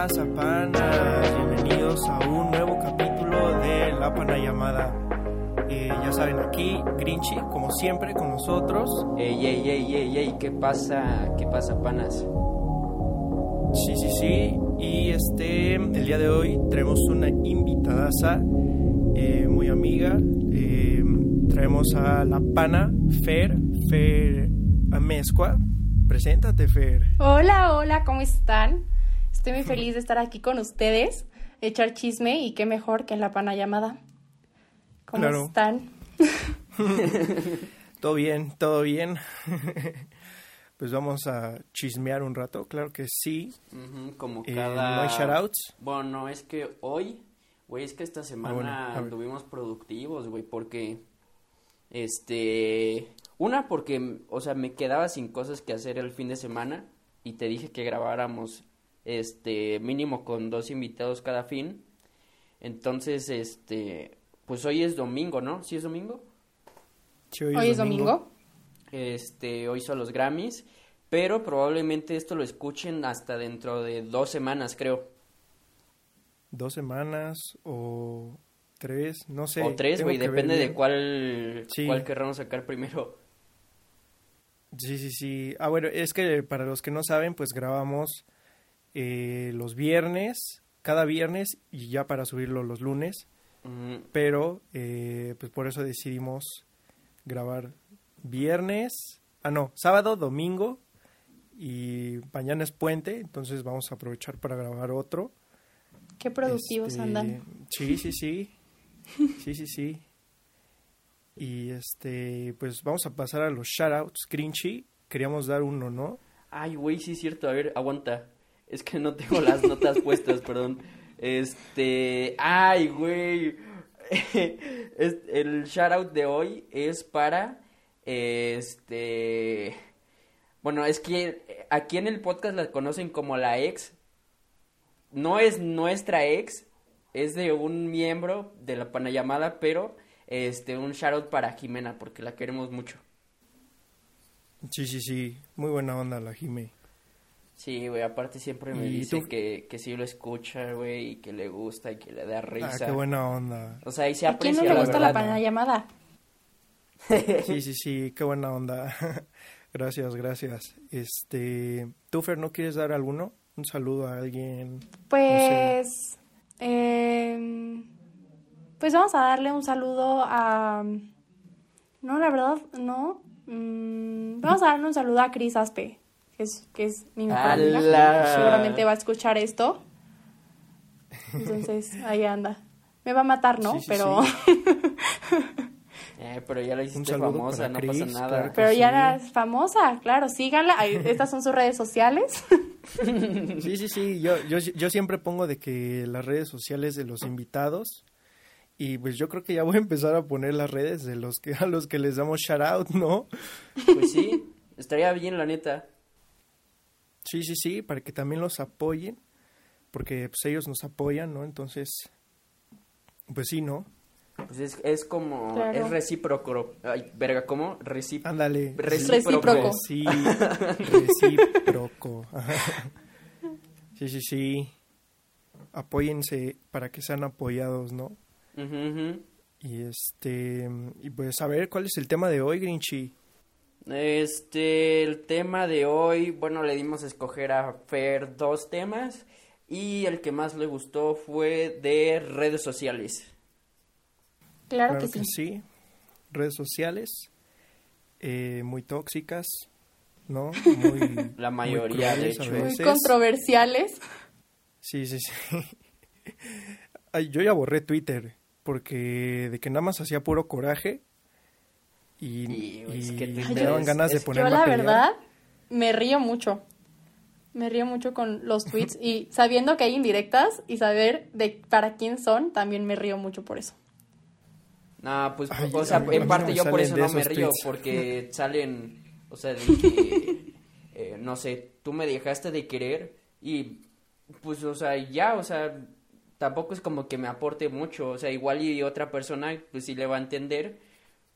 pasa, panas? Bienvenidos a un nuevo capítulo de La Pana Llamada. Eh, ya saben, aquí Grinchy, como siempre, con nosotros. Ey, ey, ey, ey, ey, ¿qué pasa? ¿Qué pasa, panas? Sí, sí, sí. Y este, el día de hoy tenemos una invitadaza eh, muy amiga. Eh, traemos a la pana Fer, Fer Amezcua. Preséntate, Fer. Hola, hola, ¿cómo están? Estoy muy feliz de estar aquí con ustedes, echar chisme y qué mejor que en la pana llamada. ¿Cómo Claro. están? Todo bien, todo bien. pues vamos a chismear un rato, claro que sí. Como Eh, cada... ¿No hay shoutouts? Bueno, no, es que hoy, güey, es que esta semana Ah, bueno, a ver. anduvimos productivos, güey, porque, este, una porque, o sea, me quedaba sin cosas que hacer el fin de semana y te dije que grabáramos, este, mínimo con dos invitados cada fin. Entonces, este, pues hoy es domingo, ¿no? ¿Sí es domingo? Sí, Hoy es domingo. Este, hoy son los Grammys, pero probablemente esto lo escuchen hasta dentro de dos semanas, creo. Dos semanas o tres, no sé. o tres, güey, depende de cuál, Sí. cuál querramos sacar primero. Sí, sí, sí. Ah, bueno, es que para los que no saben, pues grabamos eh, los viernes, cada viernes y ya para subirlo los lunes. Mm, Pero, eh, pues por eso decidimos grabar viernes, ah, no, sábado, domingo y mañana es puente, entonces vamos a aprovechar para grabar otro. Qué productivos Este, andan. Sí, sí, sí. Sí, sí, sí. Y este, pues vamos a pasar a los shoutouts. Grinchy, queríamos dar uno, ¿no? Ay, güey, sí es cierto, a ver, aguanta. Es que no tengo las notas puestas, perdón. Este, ay, güey. Es- el shoutout de hoy es para, este, bueno, es que aquí en el podcast la conocen como la ex. No es nuestra ex, es de un miembro de la panayamada, pero, este, un shoutout para Jimena, porque la queremos mucho. Sí, sí, sí. Muy buena onda la Jime. Sí, güey, aparte siempre me ¿Y dice tú? que, que sí lo escucha, güey, y que le gusta y que le da Ah, risa. qué buena onda. O sea, ahí se ¿A quién aprecia no le la gusta la verdad. llamada? Sí, sí, sí, qué buena onda. gracias, gracias. Este, ¿tú, Fer, no quieres dar alguno? Un saludo a alguien. Pues, em, pues vamos a darle un saludo a... No, la verdad, no. Mm, vamos a darle un saludo a Cris Aspe, que es, que es mi mejor amiga. Seguramente va a escuchar esto. Entonces, ahí anda. Me va a matar, ¿no? Sí, sí, Pero, Eh, pero ya la hiciste famosa, no Cris, pasa nada. claro pero sí. ya es famosa, claro, síganla. Ahí- estas son sus redes sociales. Sí, sí, sí. Yo, yo, yo siempre pongo de que las redes sociales de los invitados. Y pues yo creo que ya voy a empezar a poner las redes de los que a los que les damos shout out, ¿no? Pues sí, estaría bien, la neta. Sí, sí, sí, para que también los apoyen, porque pues ellos nos apoyan, ¿no? Entonces, pues sí, ¿no? Pues es, es como, Claro. es recíproco. Ay, verga, ¿cómo? Recíproco. Ándale. Recíproco. Sí, recíproco. Sí, sí, sí. Apóyense para que sean apoyados, ¿no? Y este, y pues a ver, ¿cuál es el tema de hoy, Grinchy? Este, el tema de hoy, bueno, le dimos a escoger a Fer dos temas y el que más le gustó fue de redes sociales. Claro, que, sí. sí. Redes sociales, eh, muy tóxicas, ¿no? Muy, La muy mayoría, de crueles a hecho. Muy controversiales. Sí, sí, sí. Ay, yo ya borré Twitter porque de que nada más hacía puro coraje y, Y, güey, es y que me Twitter daban es- ganas de es- ponerme Yo a la pelear. verdad me río mucho. Me río mucho con los tweets y sabiendo que hay indirectas y saber de para quién son, también me río mucho por eso. No, pues, Ay, o sea, en no parte me yo por eso de no me río, tweets. porque salen, o sea, de que, eh, no sé, tú me dejaste de querer y, pues, o sea, ya, o sea, tampoco es como que me aporte mucho, o sea, igual y otra persona, pues sí le va a entender,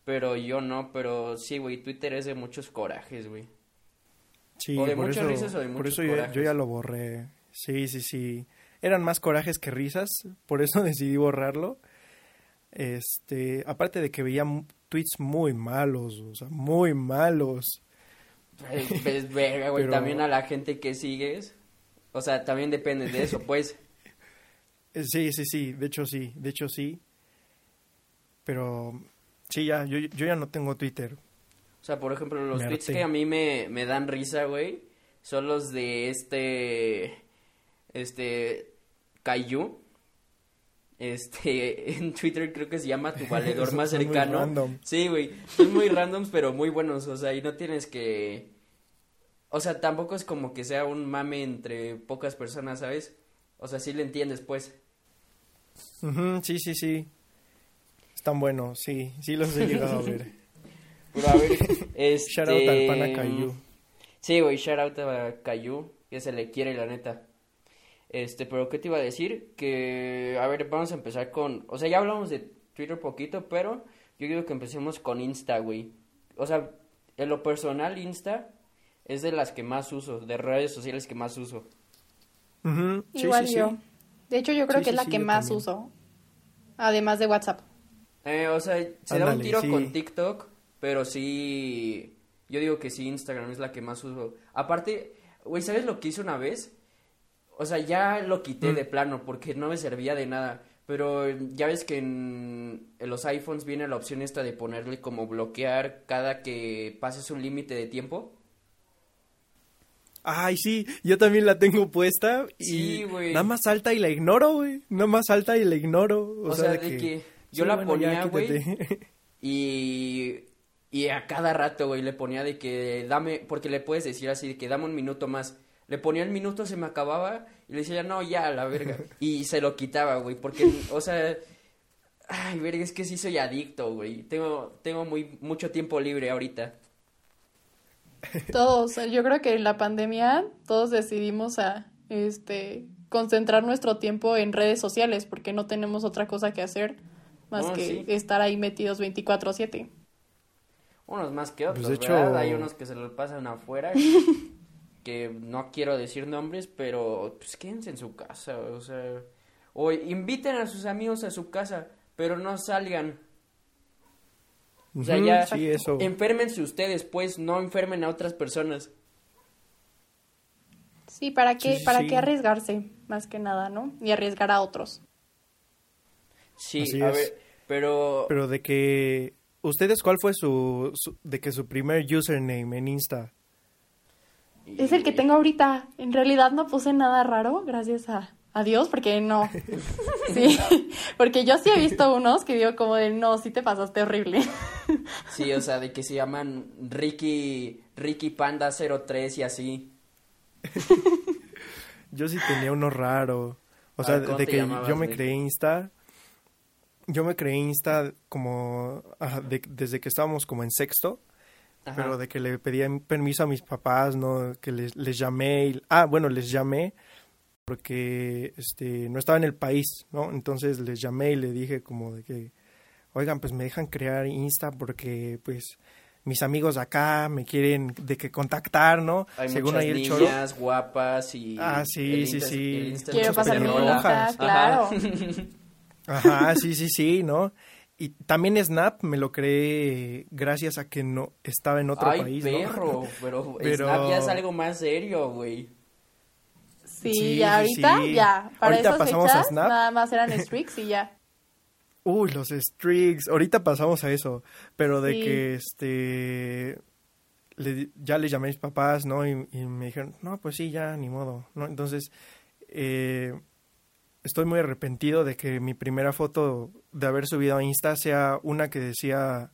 pero yo no, pero sí, güey, Twitter es de muchos corajes, güey. Sí, O de por muchas eso, risas o de por muchos eso yo, corajes. yo ya lo borré. Sí, sí, sí. Eran más corajes que risas, por eso decidí borrarlo. Este, aparte de que veía tweets muy malos, o sea, muy malos. Pues, pues, verga, güey, Pero- también a la gente que sigues. O sea, también depende de eso, pues. Sí, sí, sí, de hecho sí, de hecho sí. Pero sí, ya, yo, yo ya no tengo Twitter. O sea, por ejemplo, los Me tweets que a mí me, me dan risa, güey, son los de este, este, Caillou. Este, en Twitter creo que se llama tu valedor más muy cercano. random. Sí, güey, son muy randoms, pero muy buenos, o sea, y no tienes que... O sea, tampoco es como que sea un mame entre pocas personas, ¿sabes? O sea, sí le entiendes, pues. Ujú, sí, sí, sí. Están buenos, sí, sí los he llegado a ver. Pero a ver, este... Shout out al pana Caillou. Sí, güey, shout out a Caillou, que se le quiere, la neta. Este, pero ¿qué te iba a decir? Que, a ver, vamos a empezar con... O sea, ya hablamos de Twitter poquito, pero yo quiero que empecemos con Insta, güey. O sea, en lo personal, Insta es de las que más uso, de redes sociales que más uso. Sí, Igual sí, yo. sí. De hecho, yo creo Sí, que sí, es la sí, que más también. uso. Además de WhatsApp. Eh, o sea, se da un tiro sí. con TikTok, pero sí, yo digo que sí, Instagram es la que más uso. Aparte, güey, ¿sabes lo que hice una vez? O sea, ya lo quité Mm. de plano porque no me servía de nada. Pero ya ves que en, en los iPhones viene la opción esta de ponerle como bloquear cada que pases un límite de tiempo. Ay, sí, yo también la tengo puesta y Sí, güey. nada más salta y la ignoro, güey. Nada más salta y la ignoro. O, O sea, de que yo sí, la bueno, ponía, güey. Y, y a cada rato, güey, le ponía de que dame, porque le puedes decir así, de que dame un minuto más. Le ponía el minuto, se me acababa, y le decía, no, ya, a la verga. Y se lo quitaba, güey, porque, o sea, ay, verga, es que sí soy adicto, güey. Tengo, tengo muy, mucho tiempo libre ahorita. Todos, yo creo que en la pandemia todos decidimos a este concentrar nuestro tiempo en redes sociales porque no tenemos otra cosa que hacer más que sí. estar ahí metidos 24/7. Unos más que otros, Pues, de hecho- ¿verdad? Hay unos que se lo pasan afuera, que no quiero decir nombres, pero pues quédense en su casa, o sea, o inviten a sus amigos a su casa, pero no salgan. O sea, ya sí, eso. enférmense ustedes, pues, no enfermen a otras personas. Sí, ¿para qué Sí, sí, para sí. qué arriesgarse más que nada, ¿no? Y arriesgar a otros. Sí, Así a es. ver, pero, Pero de que ustedes cuál fue su, su- de que su primer username en Insta. Es el que tengo ahorita. En realidad no puse nada raro, gracias a, a Dios, porque no. Sí, porque yo sí he visto unos que digo como de, no, sí te pasaste horrible. Sí, o sea, de que se llaman Ricky, Ricky Panda 03 y así. Yo sí tenía uno raro. O sea, ver, ¿cómo de que llamabas, yo me creé Insta. Yo me creé Insta como ajá, de- desde que estábamos como en sexto. Ajá. Pero de que le pedía permiso a mis papás, ¿no? Que les, les llamé. y- ah, bueno, les llamé porque este no estaba en el país, ¿no? Entonces les llamé y le dije como de que, oigan, pues me dejan crear Insta porque pues mis amigos de acá me quieren de que contactar, ¿no? Hay Según muchas ahí el niñas guapas y... Ah, sí, el sí, sí. Quiero pasar mi claro. Ajá, sí, sí, sí, ¿no? Y también Snap me lo creé gracias a que no estaba en otro Ay, país, ¿no? perro, pero, Pero- Snap ya es algo más serio, güey. Sí, Sí, ya ahorita, sí. ya. Para Ahorita esas pasamos a fechas, Snap. nada más eran streaks y ya. Uy, los streaks. Ahorita pasamos a eso. Pero de Sí. que este. le ya le llamé a mis papás, ¿no? Y, y me dijeron, no, pues sí, ya, ni modo, ¿no? Entonces, eh, estoy muy arrepentido de que mi primera foto de haber subido a Insta sea una que decía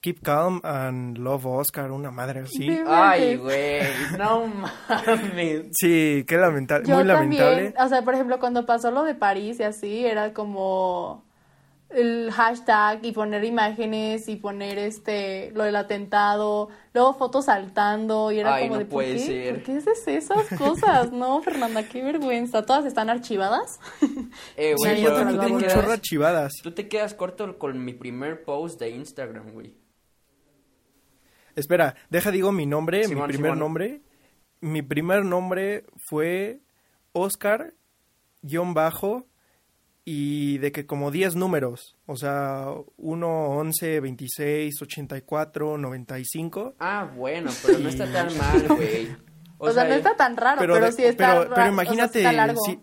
Keep Calm and Love Oscar, una madre así. Sí. Ay, güey, no mames. Sí, qué lamentable, Yo muy también, lamentable. o sea, por ejemplo, cuando pasó lo de París y así, era como el hashtag y poner imágenes y poner este lo del atentado, luego fotos saltando y era Ay, como no de ¿por puede qué? ser. ¿Por qué haces esas cosas? No, Fernanda, qué vergüenza. Todas están archivadas. Eh, Sí, güey, Sí, yo también tú tengo te un quedas- chorro archivadas. Tú te quedas corto con mi primer post de Instagram, güey. Espera, deja digo mi nombre, Simón, mi primer Simón. nombre. Mi primer nombre fue Oscar, guion bajo, y de que como 10 números, o sea, 1, 11, 26, 84, 95. Ah, bueno, pero no está tan mal, güey. O, sea, no está tan raro, pero, de- sí está pero, pero o sea, imagínate, está largo. si-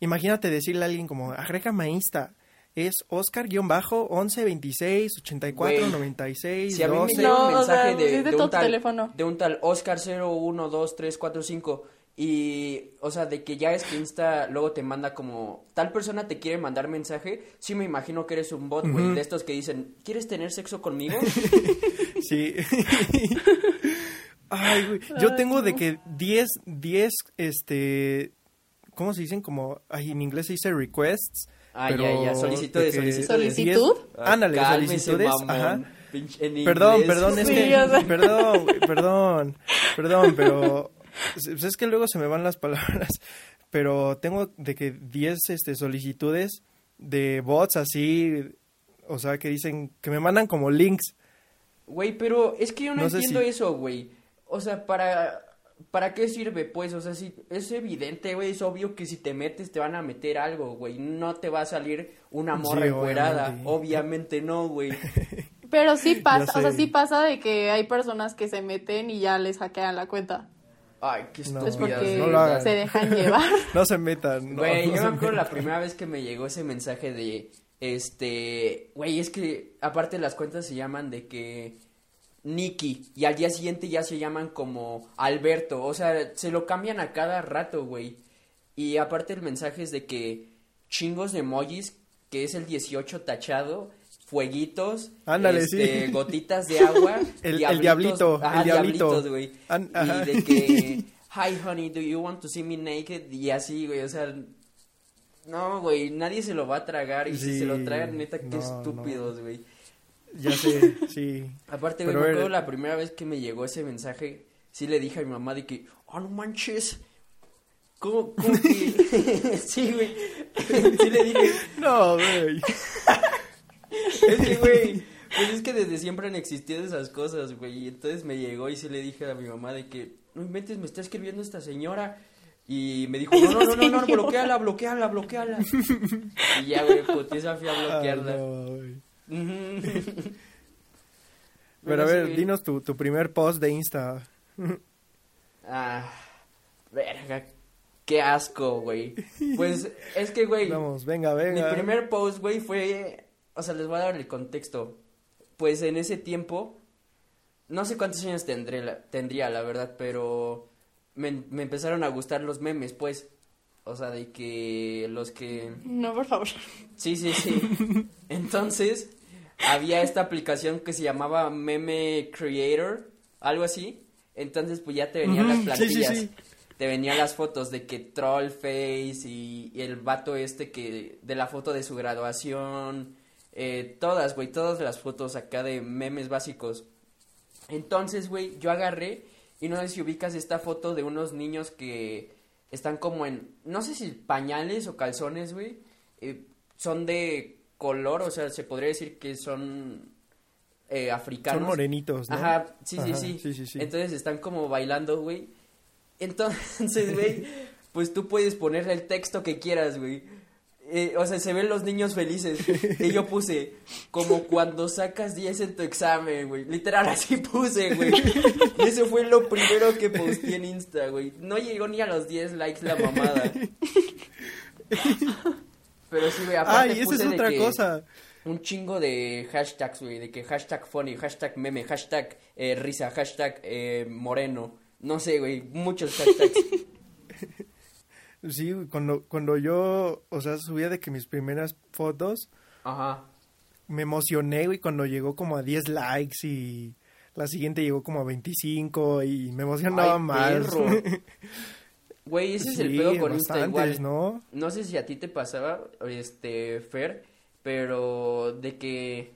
imagínate decirle a alguien como, agrégame a Insta. Es Oscar guion bajo 11 26 84 Güey, 96 Si a mí me 12. llega No, un o mensaje sea, de, es de un tal, teléfono. de un tal Oscar 012345 y, o sea, de que ya es que Insta luego te manda como, tal persona te quiere mandar mensaje, sí me imagino que eres un bot, güey, de estos que dicen, ¿quieres tener sexo conmigo? Sí. Ay, güey. Yo tengo de que 10, 10, este, ¿cómo se dicen? Como, ay, en inglés se dice requests. Ah, pero ya, ya, solicitudes, de que solicitudes. ¿Solicitud? 10 ándale, Cálmese, solicitudes. mamón, Ajá. Perdón, perdón, es Sí, que, o sea. perdón, perdón, perdón, pero pues es que luego se me van las palabras, pero tengo de que 10 este, solicitudes de bots así, o sea, que dicen, que me mandan como links. Güey, pero es que yo no, entiendo si- eso, güey. O sea, para... ¿Para qué sirve, pues? O sea, si es evidente, güey, es obvio que si te metes te van a meter algo, güey. No te va a salir una morra Sí, encuerada. obviamente. Obviamente no, güey. Pero sí pasa, o sea, sí pasa de que hay personas que se meten y ya les hackean la cuenta. Ay, qué No, Es estúpidas, porque no güey. lo hagan. se dejan llevar. No se metan. Güey, no yo me acuerdo la primera vez que me llegó ese mensaje de, este, güey, es que aparte las cuentas se llaman de que Nicky y al día siguiente ya se llaman como Alberto, o sea, se lo cambian a cada rato, güey. Y aparte el mensaje es de que chingos de emojis, que es el 18 tachado, fueguitos, Ándale, este, sí. gotitas de agua, El- el diablito, ajá, el diablito. güey. Y de que Hi honey, do you want to see me naked? Y así, güey, o sea, no, güey, nadie se lo va a tragar y si se lo tragan, neta, qué no, estúpidos, güey. Ya sé, sí. Aparte, güey, me acuerdo la primera vez que me llegó ese mensaje, sí le dije a mi mamá de que, oh, no manches, ¿cómo, cómo que? sí, güey, sí le dije, No, güey. Es que, güey, pues es que desde siempre han existido esas cosas, güey, y entonces me llegó y sí le dije a mi mamá de que, no inventes, me está escribiendo esta señora, y me dijo, no, no, no, no, no, bloqueala, bloqueala, bloqueala, y ya, güey, putiza fui a bloquearla. no. Pero a ver, dinos tu, tu primer post de Insta. Ah, verga, qué asco, güey. Pues es que, güey, Vamos, venga, mi venga. primer post, güey, fue, o sea, les voy a dar el contexto. Pues en ese tiempo, no sé cuántos años tendré, la- tendría, la verdad, pero me, me empezaron a gustar los memes, pues. O sea, de que los que... No, por favor. Sí, sí, sí. Entonces, había esta aplicación que se llamaba Meme Creator, algo así. Entonces, pues ya te venían las sí, sí, plantillas. sí. Te venían las fotos de que Trollface y, y el vato este que de la foto de su graduación. Eh, todas, güey, todas las fotos acá de memes básicos. Entonces, güey, yo agarré y no sé si ubicas esta foto de unos niños que están como en, no sé si pañales o calzones, güey. eh, son de color, o sea, se podría decir que son eh, africanos. Son morenitos, ¿no? Ajá, sí, sí, Ajá, sí. sí, sí, sí. Entonces están como bailando, güey. Entonces, güey, pues tú puedes ponerle el texto que quieras, güey. Eh, o sea, se ven los niños felices. Y yo puse, como cuando sacas 10 en tu examen, güey. Literal, así puse, güey. Y eso fue lo primero que posteé en Insta, güey. No llegó ni a los 10 likes la mamada. Pero sí, güey, aparte Ay, esa puse es de otra que cosa. Un chingo de hashtags, güey, de que hashtag funny, hashtag meme, hashtag eh, risa, hashtag eh, moreno. No sé, güey, muchos hashtags. Sí, cuando, cuando yo, o sea, subía de que mis primeras fotos, Ajá. me emocioné, güey, cuando llegó como a 10 likes y la siguiente llegó como a 25 y me emocionaba Ay, más. Güey, ese es el pedo con Insta igual. ¿no? No sé si a ti te pasaba, este, Fer, pero de que,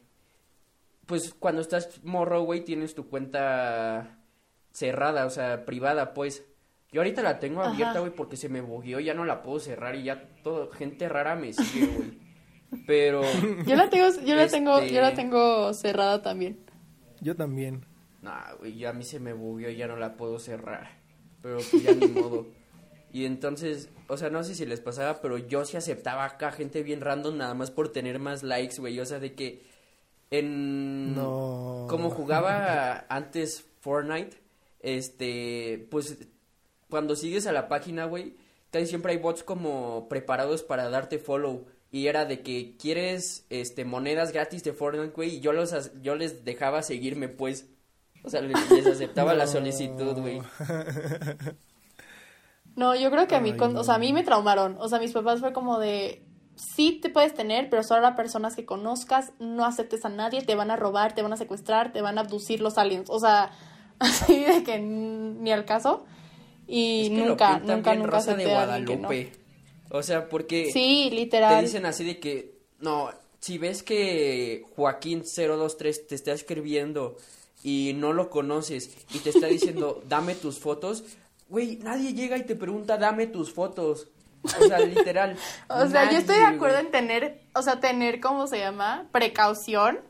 pues, cuando estás morro, güey, tienes tu cuenta cerrada, o sea, privada, pues. Yo ahorita la tengo abierta, güey, porque se me bugueó, ya no la puedo cerrar y ya todo, gente rara me sigue, güey. Pero, Yo la tengo, yo la tengo, Este- yo la tengo cerrada también. Yo también. nah, güey, ya a mí se me bugueó y ya no la puedo cerrar. Pero pues ya ni modo. Y entonces, o sea, no sé si les pasaba, pero yo sí aceptaba acá gente bien random nada más por tener más likes, güey. O sea, de que en... No. Como jugaba antes Fortnite, este, pues cuando sigues a la página, güey, casi siempre hay bots como preparados para darte follow. Y era de que quieres este monedas gratis de Fortnite, güey, y yo los yo les dejaba seguirme, pues. O sea, les, les aceptaba la No. solicitud, güey. No, yo creo que a mí, Ay, con- o sea, a mí me traumaron. O sea, mis papás fue como de, sí te puedes tener, pero solo a personas que conozcas, no aceptes a nadie, te van a robar, te van a secuestrar, te van a abducir los aliens. O sea, así de que ni al caso. Y Es que lo nunca, pintan nunca, bien nunca Rosa de que no. Guadalupe. O sea, porque Sí, te literal. dicen así de que, no, si ves que Joaquín 023 te está escribiendo y no lo conoces y te está diciendo, dame tus fotos, güey, nadie llega y te pregunta, dame tus fotos. O sea, literal. O sea, yo estoy de nadie, acuerdo güey. en tener, o sea, tener, ¿cómo se llama? Precaución.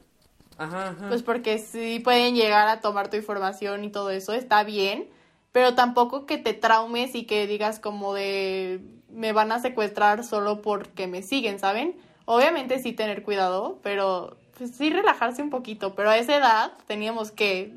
Ajá, ajá. Pues porque sí pueden llegar a tomar tu información y todo eso, está bien, pero tampoco que te traumes y que digas como de me van a secuestrar solo porque me siguen, ¿saben? Obviamente sí tener cuidado, pero pues sí relajarse un poquito, pero a esa edad teníamos que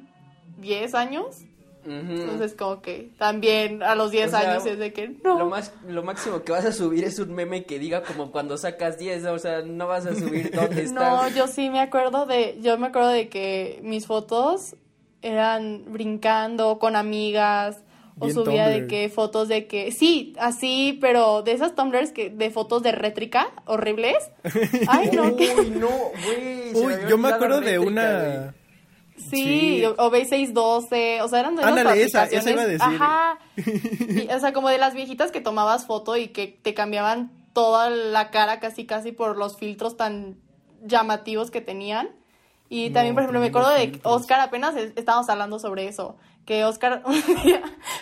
10 años, entonces como que también a los 10 O sea, años es de que no. Lo, más, lo máximo que vas a subir es un meme que diga como cuando sacas 10, o sea, no vas a subir dónde estás. No, yo sí me acuerdo de, yo me acuerdo de que mis fotos eran brincando con amigas o Bien subía de que fotos de que sí, así, pero de esas tumblers que de fotos de rétrica horribles. Ay, no, que Uy, no, güey. Uy, yo me acuerdo de Rétrica, una... sí, Sí. o, o B612, o sea, eran de esas Ándale, esa, esa iba a decir. Ajá. Y, o sea, como de las viejitas que tomabas foto y que te cambiaban toda la cara casi casi por los filtros tan llamativos que tenían. Y No, también, por ejemplo, me acuerdo de. Oscar, apenas es- estábamos hablando sobre eso, que Oscar un día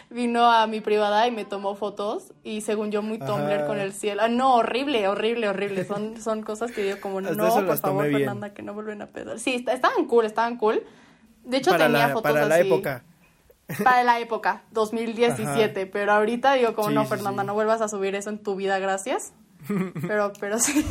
vino a mi privada y me tomó fotos y según yo muy Tumblr Ajá. con el cielo. Ah, no, horrible, horrible, horrible. Son, son cosas que digo como, Hasta no, por favor, bien. Fernanda, que no vuelven a pedar. Sí, estaban cool, estaban cool. De hecho, para tenía la, fotos para la así. época. Para la época, 2017. Pero ahorita digo como, Sí, no, sí, Fernanda, sí. no vuelvas a subir eso en tu vida, gracias. Pero, pero sí.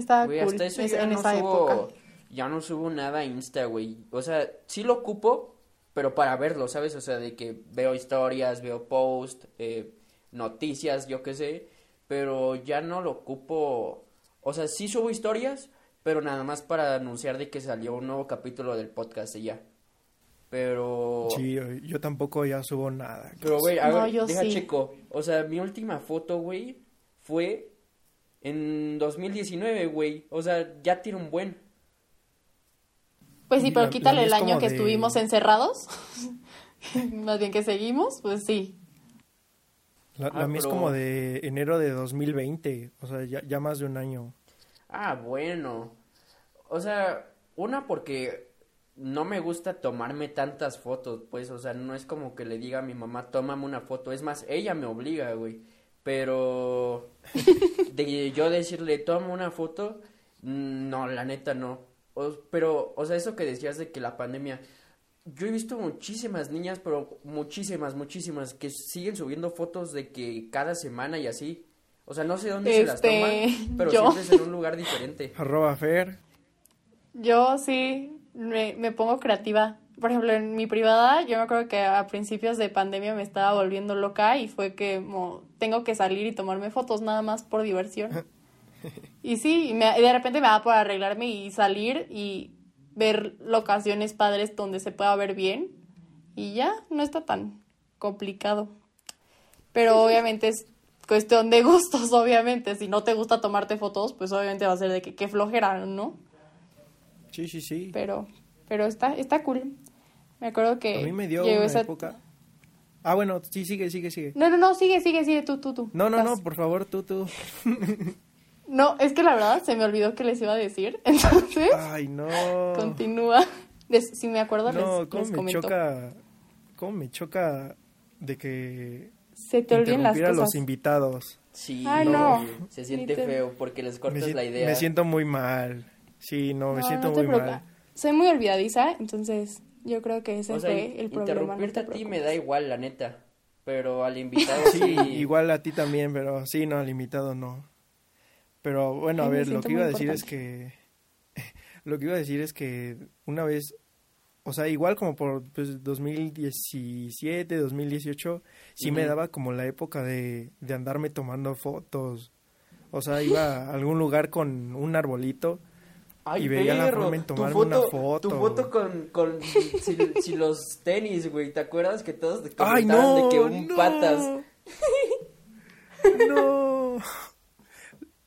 Estaba Güey, cool hasta eso es- ya en no esa subo, época. ya no subo nada a Insta, güey. O sea, sí lo ocupo, pero para verlo, ¿sabes? O sea, de que veo historias, veo posts, eh, noticias, yo qué sé, pero ya no lo ocupo. O sea, sí subo historias, pero nada más para anunciar de que salió un nuevo capítulo del podcast y ya. Pero... Sí, yo tampoco ya subo nada. Pero, güey, a No, ver, yo deja sí. checo. O sea, mi última foto, güey, fue en 2019, güey. O sea, ya tiene un buen. Pues sí, pero la quítale el año que de- estuvimos encerrados. Más bien que seguimos, pues sí. La, Ah, la mía es como de enero de 2020, o sea, ya, ya más de un año. Ah, bueno. O sea, una porque no me gusta tomarme tantas fotos, pues, o sea, no es como que le diga a mi mamá, tómame una foto. Es más, ella me obliga, güey. Pero de yo decirle, toma una foto, mm, no, la neta no. O- pero, o sea, eso que decías de que la pandemia, yo he visto muchísimas niñas, pero muchísimas, muchísimas, que siguen subiendo fotos de que cada semana y así. O sea, no sé dónde se las Este, toman, pero yo. siempre es en un lugar diferente. Arroba Fer. Yo sí me, me pongo creativa. Por ejemplo, en mi privada, yo me acuerdo que a principios de pandemia me estaba volviendo loca y fue que tengo que salir y tomarme fotos nada más por diversión. Y sí, y me- y de repente me da por arreglarme y salir y ver locaciones padres donde se pueda ver bien. Y ya, no está tan complicado. Pero obviamente es cuestión de gustos, obviamente. Si no te gusta tomarte fotos, pues obviamente va a ser de que qué flojera, ¿no? Sí, sí, sí. pero pero está está cool me acuerdo que A mí me dio una esa- época. Ah, bueno, sí, sigue, sigue, sigue. no no no sigue sigue sigue tú tú tú No, no, no, por favor, tú, tú. no es que la verdad se me olvidó que les iba a decir entonces Ay, no. continúa Les- si me acuerdo No, les, cómo les me comento choca, cómo me choca de que se te olviden las interrumpir a cosas los invitados. Sí, Ay, no. se siente te- feo porque les Me, cortas si- la idea. me siento muy mal. Sí, no, me No, siento no muy mal. soy muy olvidadiza entonces yo creo que ese o sea, fue el problema no interrumpirte te a ti me da igual, la neta. Pero al invitado Sí, sí. igual a ti también, pero sí, no, al invitado no. Pero bueno, a Ay, me ver, lo que iba a decir es que lo que iba a decir es que una vez, o sea, igual como por pues, 2017, 2018, sí me Ujú. daba como la época de, de andarme tomando fotos. O sea, iba a algún lugar con un arbolito Ay, y veía la forma en tu tomarme una foto. Tu foto con, con si, si los tenis, güey. ¿Te acuerdas que todos te ¡Ay, no! de que un no. patas? No.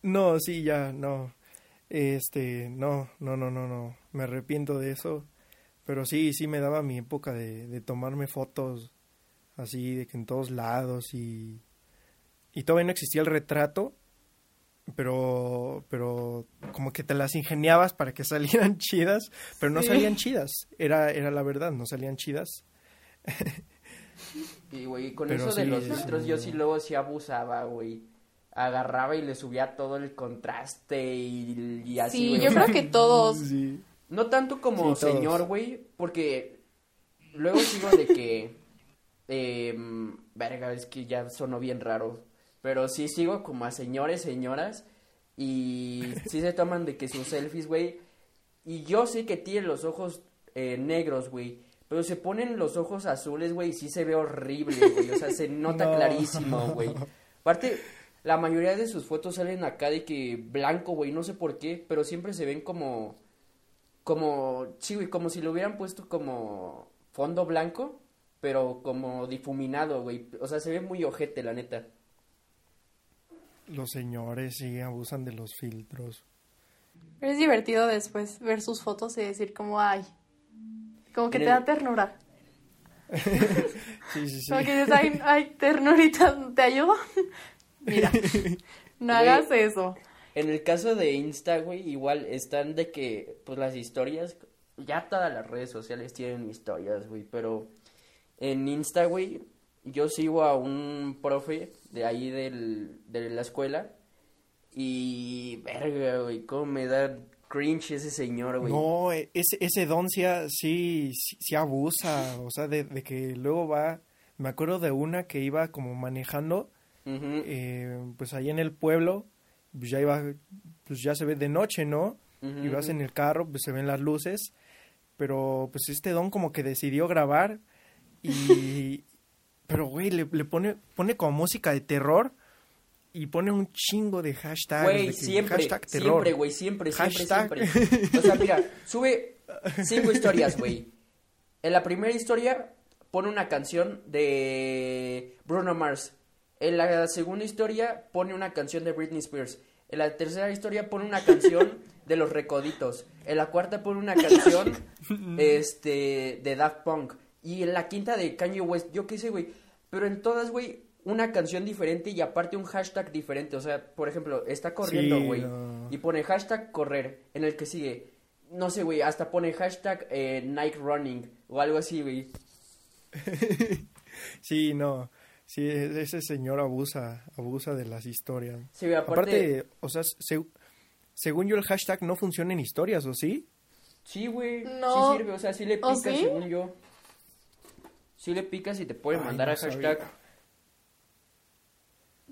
No, sí, ya, no. Este, no, no, no, no, no. Me arrepiento de eso. Pero sí, sí me daba mi época de, de tomarme fotos así, de que en todos lados y... Y todavía no existía el retrato, pero, pero como que te las ingeniabas para que salieran chidas, pero no Sí. salían chidas. Era, era la verdad, no salían chidas. Y, güey, con Pero eso de los sí. filtros yo sí luego sí abusaba, güey. Agarraba y le subía todo el contraste y, y así, Sí, yo creo que todos. Sí. No tanto como señor, güey, porque luego sigo de que... Eh, verga, es que ya sonó bien raro. Pero sí sigo como a señores, señoras. Y sí se toman de que sus selfies, güey. Y yo sé que tienen los ojos eh, negros, güey. Pero se ponen los ojos azules, güey, y sí se ve horrible, güey. O sea, se nota No. clarísimo, güey. Aparte, la mayoría de sus fotos salen acá de que blanco, güey. No sé por qué, pero siempre se ven como... Como... Sí, güey, como si lo hubieran puesto como fondo blanco, pero como difuminado, güey. O sea, se ve muy ojete, la neta. Los señores sí abusan de los filtros. Pero es divertido después ver sus fotos y decir como, ay, como que En te el- da ternura. Sí, sí, sí. Como que dices, ay, ay, ternurita, ¿te ayudo? Mira, no Güey. hagas eso. En el caso de Insta, güey, igual están de que, pues las historias, ya todas las redes sociales tienen historias, güey, pero en Insta, güey, yo sigo a un profe de ahí del, de la escuela y, verga, güey, cómo me da cringe ese señor, güey. No, e- ese, ese don sí, sí, abusa, o sea, de, de que luego va, me acuerdo de una que iba como manejando, eh, pues ahí en el pueblo, pues ya iba, pues ya se ve de noche, ¿no? Y vas en el carro, pues se ven las luces, pero pues este don como que decidió grabar y, pero güey, le, le pone, pone como música de terror y pone un chingo de hashtags. Güey, siempre, hashtag terror. siempre, güey, siempre, siempre, Hashtag. siempre. O sea, mira, sube cinco historias, güey. En la primera historia pone una canción de Bruno Mars. En la segunda historia pone una canción de Britney Spears. En la tercera historia pone una canción de Los Recoditos. En la cuarta pone una canción este de Daft Punk. Y en la quinta de Kanye West, yo qué sé, güey. Pero en todas, güey, una canción diferente y aparte un hashtag diferente. O sea, por ejemplo, está corriendo, Sí, güey. no. Y pone hashtag correr. En el que sigue. No sé, güey, hasta pone hashtag eh, night running. O algo así, güey. Sí, no. Sí, ese señor abusa, abusa de las historias. Sí, güey, aparte... Aparte, o sea, se- según yo el hashtag no funciona en historias, ¿o sí? Sí, güey. No. Sí sirve. O sea, sí le ¿Oh, picas, sí? según yo. Sí le picas y te puede Ay, mandar no a hashtag. sabía.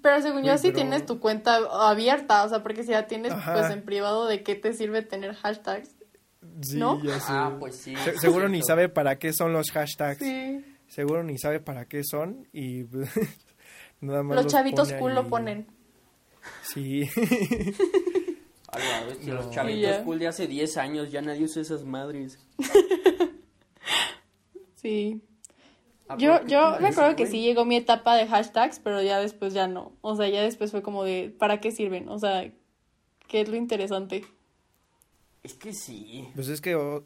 Pero según yo, Uy, sí pero- tienes tu cuenta abierta, o sea, porque si ya tienes, Ajá. pues en privado, ¿de qué te sirve tener hashtags? Sí, ¿No? ya sé. Ah, pues sí. Se- seguro ni sabe para qué son los hashtags. Sí. Seguro ni sabe para qué son y nada más Los chavitos pone cool ahí. lo ponen. Sí. A la bestia, los chavitos cool de hace 10 años ya nadie usa esas madres. Sí. Ah, Yo, pero ¿qué te yo decir, que sí llegó mi etapa de hashtags, pero ya después ya no. O sea, ya después fue como de, ¿para qué sirven? O sea, ¿qué es lo interesante? Es que sí. Pues es que, o,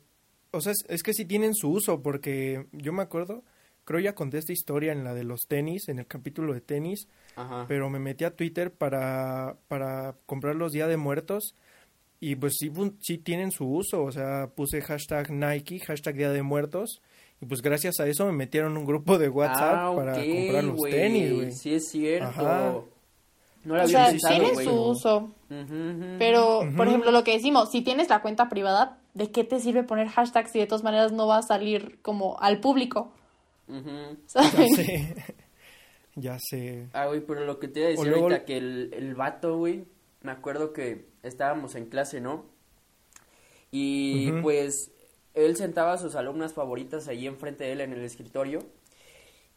o sea, es, es que sí tienen su uso, porque yo me acuerdo, creo ya conté esta historia en la de los tenis, en el capítulo de tenis, Ajá. pero me metí a Twitter para, para comprar los Día de Muertos y pues sí, sí tienen su uso, o sea, puse hashtag Nike, hashtag Día de Muertos y pues gracias a eso me metieron un grupo de WhatsApp Ah, para comprar los tenis, güey. Sí, es cierto. Ajá. No lo O había sea, pensado, tiene su uso. Pero, por ejemplo, lo que decimos, si tienes la cuenta privada, ¿de qué te sirve poner hashtags si de todas maneras no va a salir como al público? Ujú. Ya ¿Saben? sé. ya se... Ah, güey, pero lo que te iba a decir luego- ahorita, que el, el vato, güey, me acuerdo que estábamos en clase, ¿no? Y pues él sentaba a sus alumnas favoritas ahí enfrente de él en el escritorio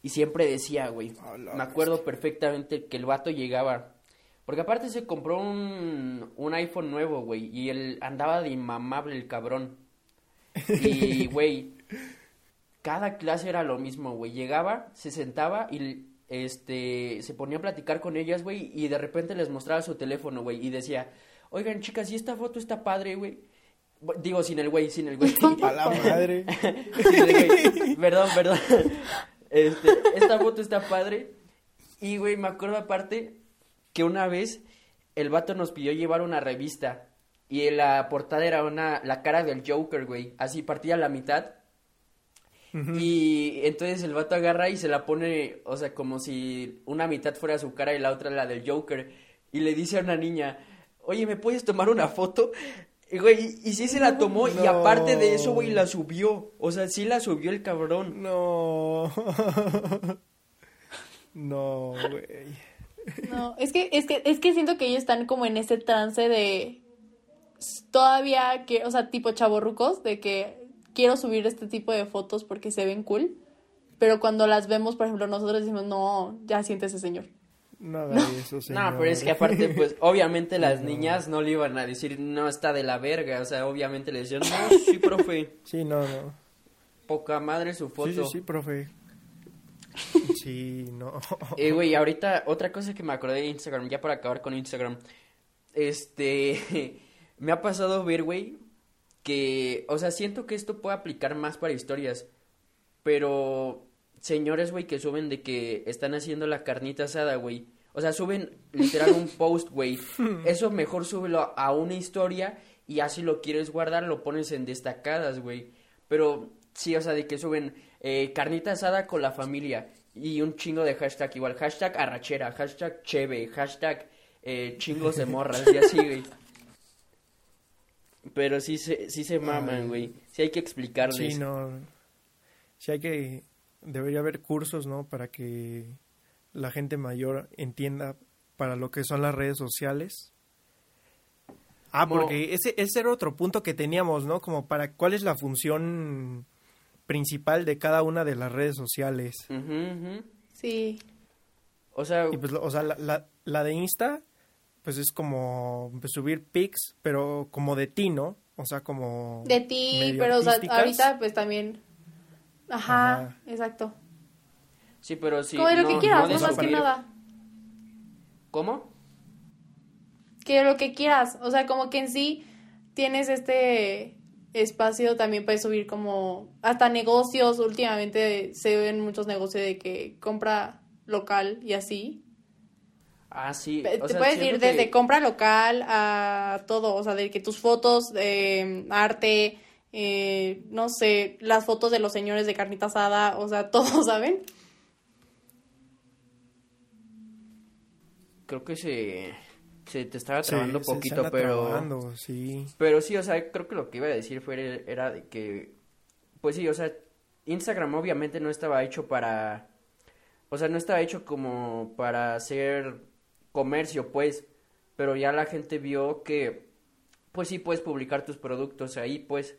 y siempre decía, güey, me acuerdo perfectamente que el vato llegaba, porque aparte se compró un, un iPhone nuevo, güey, y él andaba de inmamable el cabrón. Y, güey, cada clase era lo mismo, güey. Llegaba, se sentaba y este se ponía a platicar con ellas, güey, y de repente les mostraba su teléfono, güey, y decía, "Oigan, chicas, ¿y esta foto está padre, güey?" Digo, sin el güey, sin el güey. A la madre. Sin el güey. Perdón, perdón. Este, esta foto está padre. Y, güey, me acuerdo aparte que una vez el vato nos pidió llevar una revista. Y en la portada era una, la cara del Joker, güey. Así partida a la mitad. Y entonces el vato agarra y se la pone, o sea, como si una mitad fuera su cara y la otra la del Joker. Y le dice a una niña, oye, ¿me puedes tomar una foto? Y, güey, y sí se la tomó y aparte de eso, güey, la subió. O sea, sí la subió el cabrón. No. No, güey. No, es que, es que, es que siento que ellos están como en ese trance de todavía que, o sea, tipo chavorrucos, de que quiero subir este tipo de fotos porque se ven cool, pero cuando las vemos, por ejemplo, nosotros decimos, no, ya siente ese señor. No haga eso, señor. No, pero es que aparte, pues, obviamente las niñas no le iban a decir, no, está de la verga. O sea, obviamente le decían, no, sí, profe, Sí, no, no. poca madre su foto. Sí, sí, sí, profe. Sí, no. Eh, güey, ahorita otra cosa que me acordé de Instagram, ya para acabar con Instagram. Este, me ha pasado ver, güey, que, o sea, siento que esto puede aplicar más para historias, pero señores, güey, que suben de que están haciendo la carnita asada, güey. O sea, suben literal un post, güey. Eso mejor súbelo a una historia y así lo quieres guardar, lo pones en destacadas, güey. Pero sí, o sea, de que suben eh, carnita asada con la familia y un chingo de hashtag igual. Hashtag arrachera, hashtag cheve, hashtag eh, chingos de morras y así, güey. Pero sí se, sí se maman, güey. Sí hay que explicarles. Sí, no. Sí hay que... Debería haber cursos, ¿no? Para que la gente mayor entienda para lo que son las redes sociales. Ah, porque ese, ese era otro punto que teníamos, ¿no? Como para cuál es la función principal de cada una de las redes sociales. Sí. O sea, Y pues, lo- o sea, la, la, la de Insta, pues es como pues, subir pics, pero como de ti, ¿no? O sea, como... De ti, pero o sea, ahorita pues también. Ajá, Ajá. exacto. sí, pero sí. como de lo que quieras, no más que nada. ¿Cómo? Que lo que quieras. O sea, como que en sí tienes este espacio también puedes subir como hasta negocios. Últimamente se ven muchos negocios de que compra local y así. Ah, sí. Te sea, puedes ir desde que- compra local a todo, o sea, de que tus fotos, eh, arte, eh, no sé, las fotos de los señores de carnita asada, o sea, todo, ¿saben? Creo que se, se te estaba trabando se poquito, pero... trabando, sí. Pero sí, o sea, creo que lo que iba a decir fue, era de que... Pues sí, o sea, Instagram obviamente no estaba hecho para... O sea, no estaba hecho como para hacer comercio, pues. Pero ya la gente vio que... Pues sí, puedes publicar tus productos ahí, pues.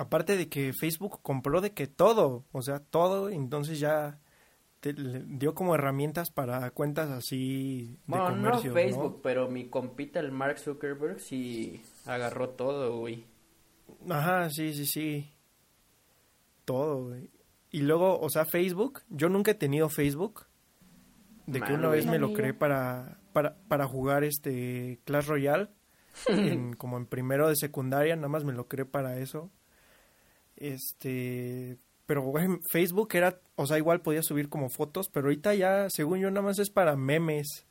Aparte de que Facebook compró de que todo, o sea, todo, entonces ya te le dio como herramientas para cuentas así de Bueno, no comercio, Facebook, pero mi compita, el Mark Zuckerberg, sí agarró todo, güey. Ajá, sí, sí, sí. Todo, güey. Y luego, o sea, Facebook, yo nunca he tenido Facebook. De que una vez me lo creé para, para, para jugar este Clash Royale. en- como en primero de secundaria, nada más me lo creé para eso. Este, pero güey, Facebook era, o sea, igual podía subir como fotos, pero ahorita ya, según yo, nada más es para memes.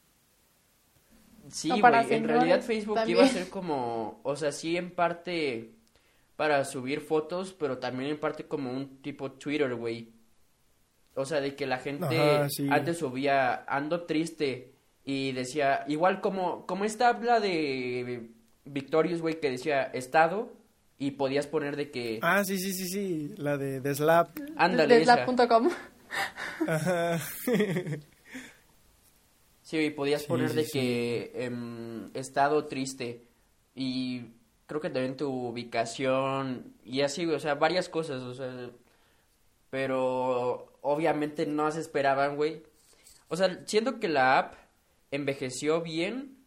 Sí, güey, en realidad Facebook también. iba a ser como, o sea, sí en parte para subir fotos, pero también en parte como un tipo Twitter, güey. O sea, de que la gente Ajá, sí. antes subía ando triste y decía, igual como como esta habla de Victorious, güey, que decía estado y podías poner de que Ah, sí, sí, sí, sí, la de, de Slap. ándale de slap.com. Ajá. Sí, y podías Sí, poner sí, de sí. que em, estado triste y creo que también tu ubicación y así, güey, o sea, varias cosas, o sea, pero obviamente no se esperaban, güey. O sea, siento que la app envejeció bien,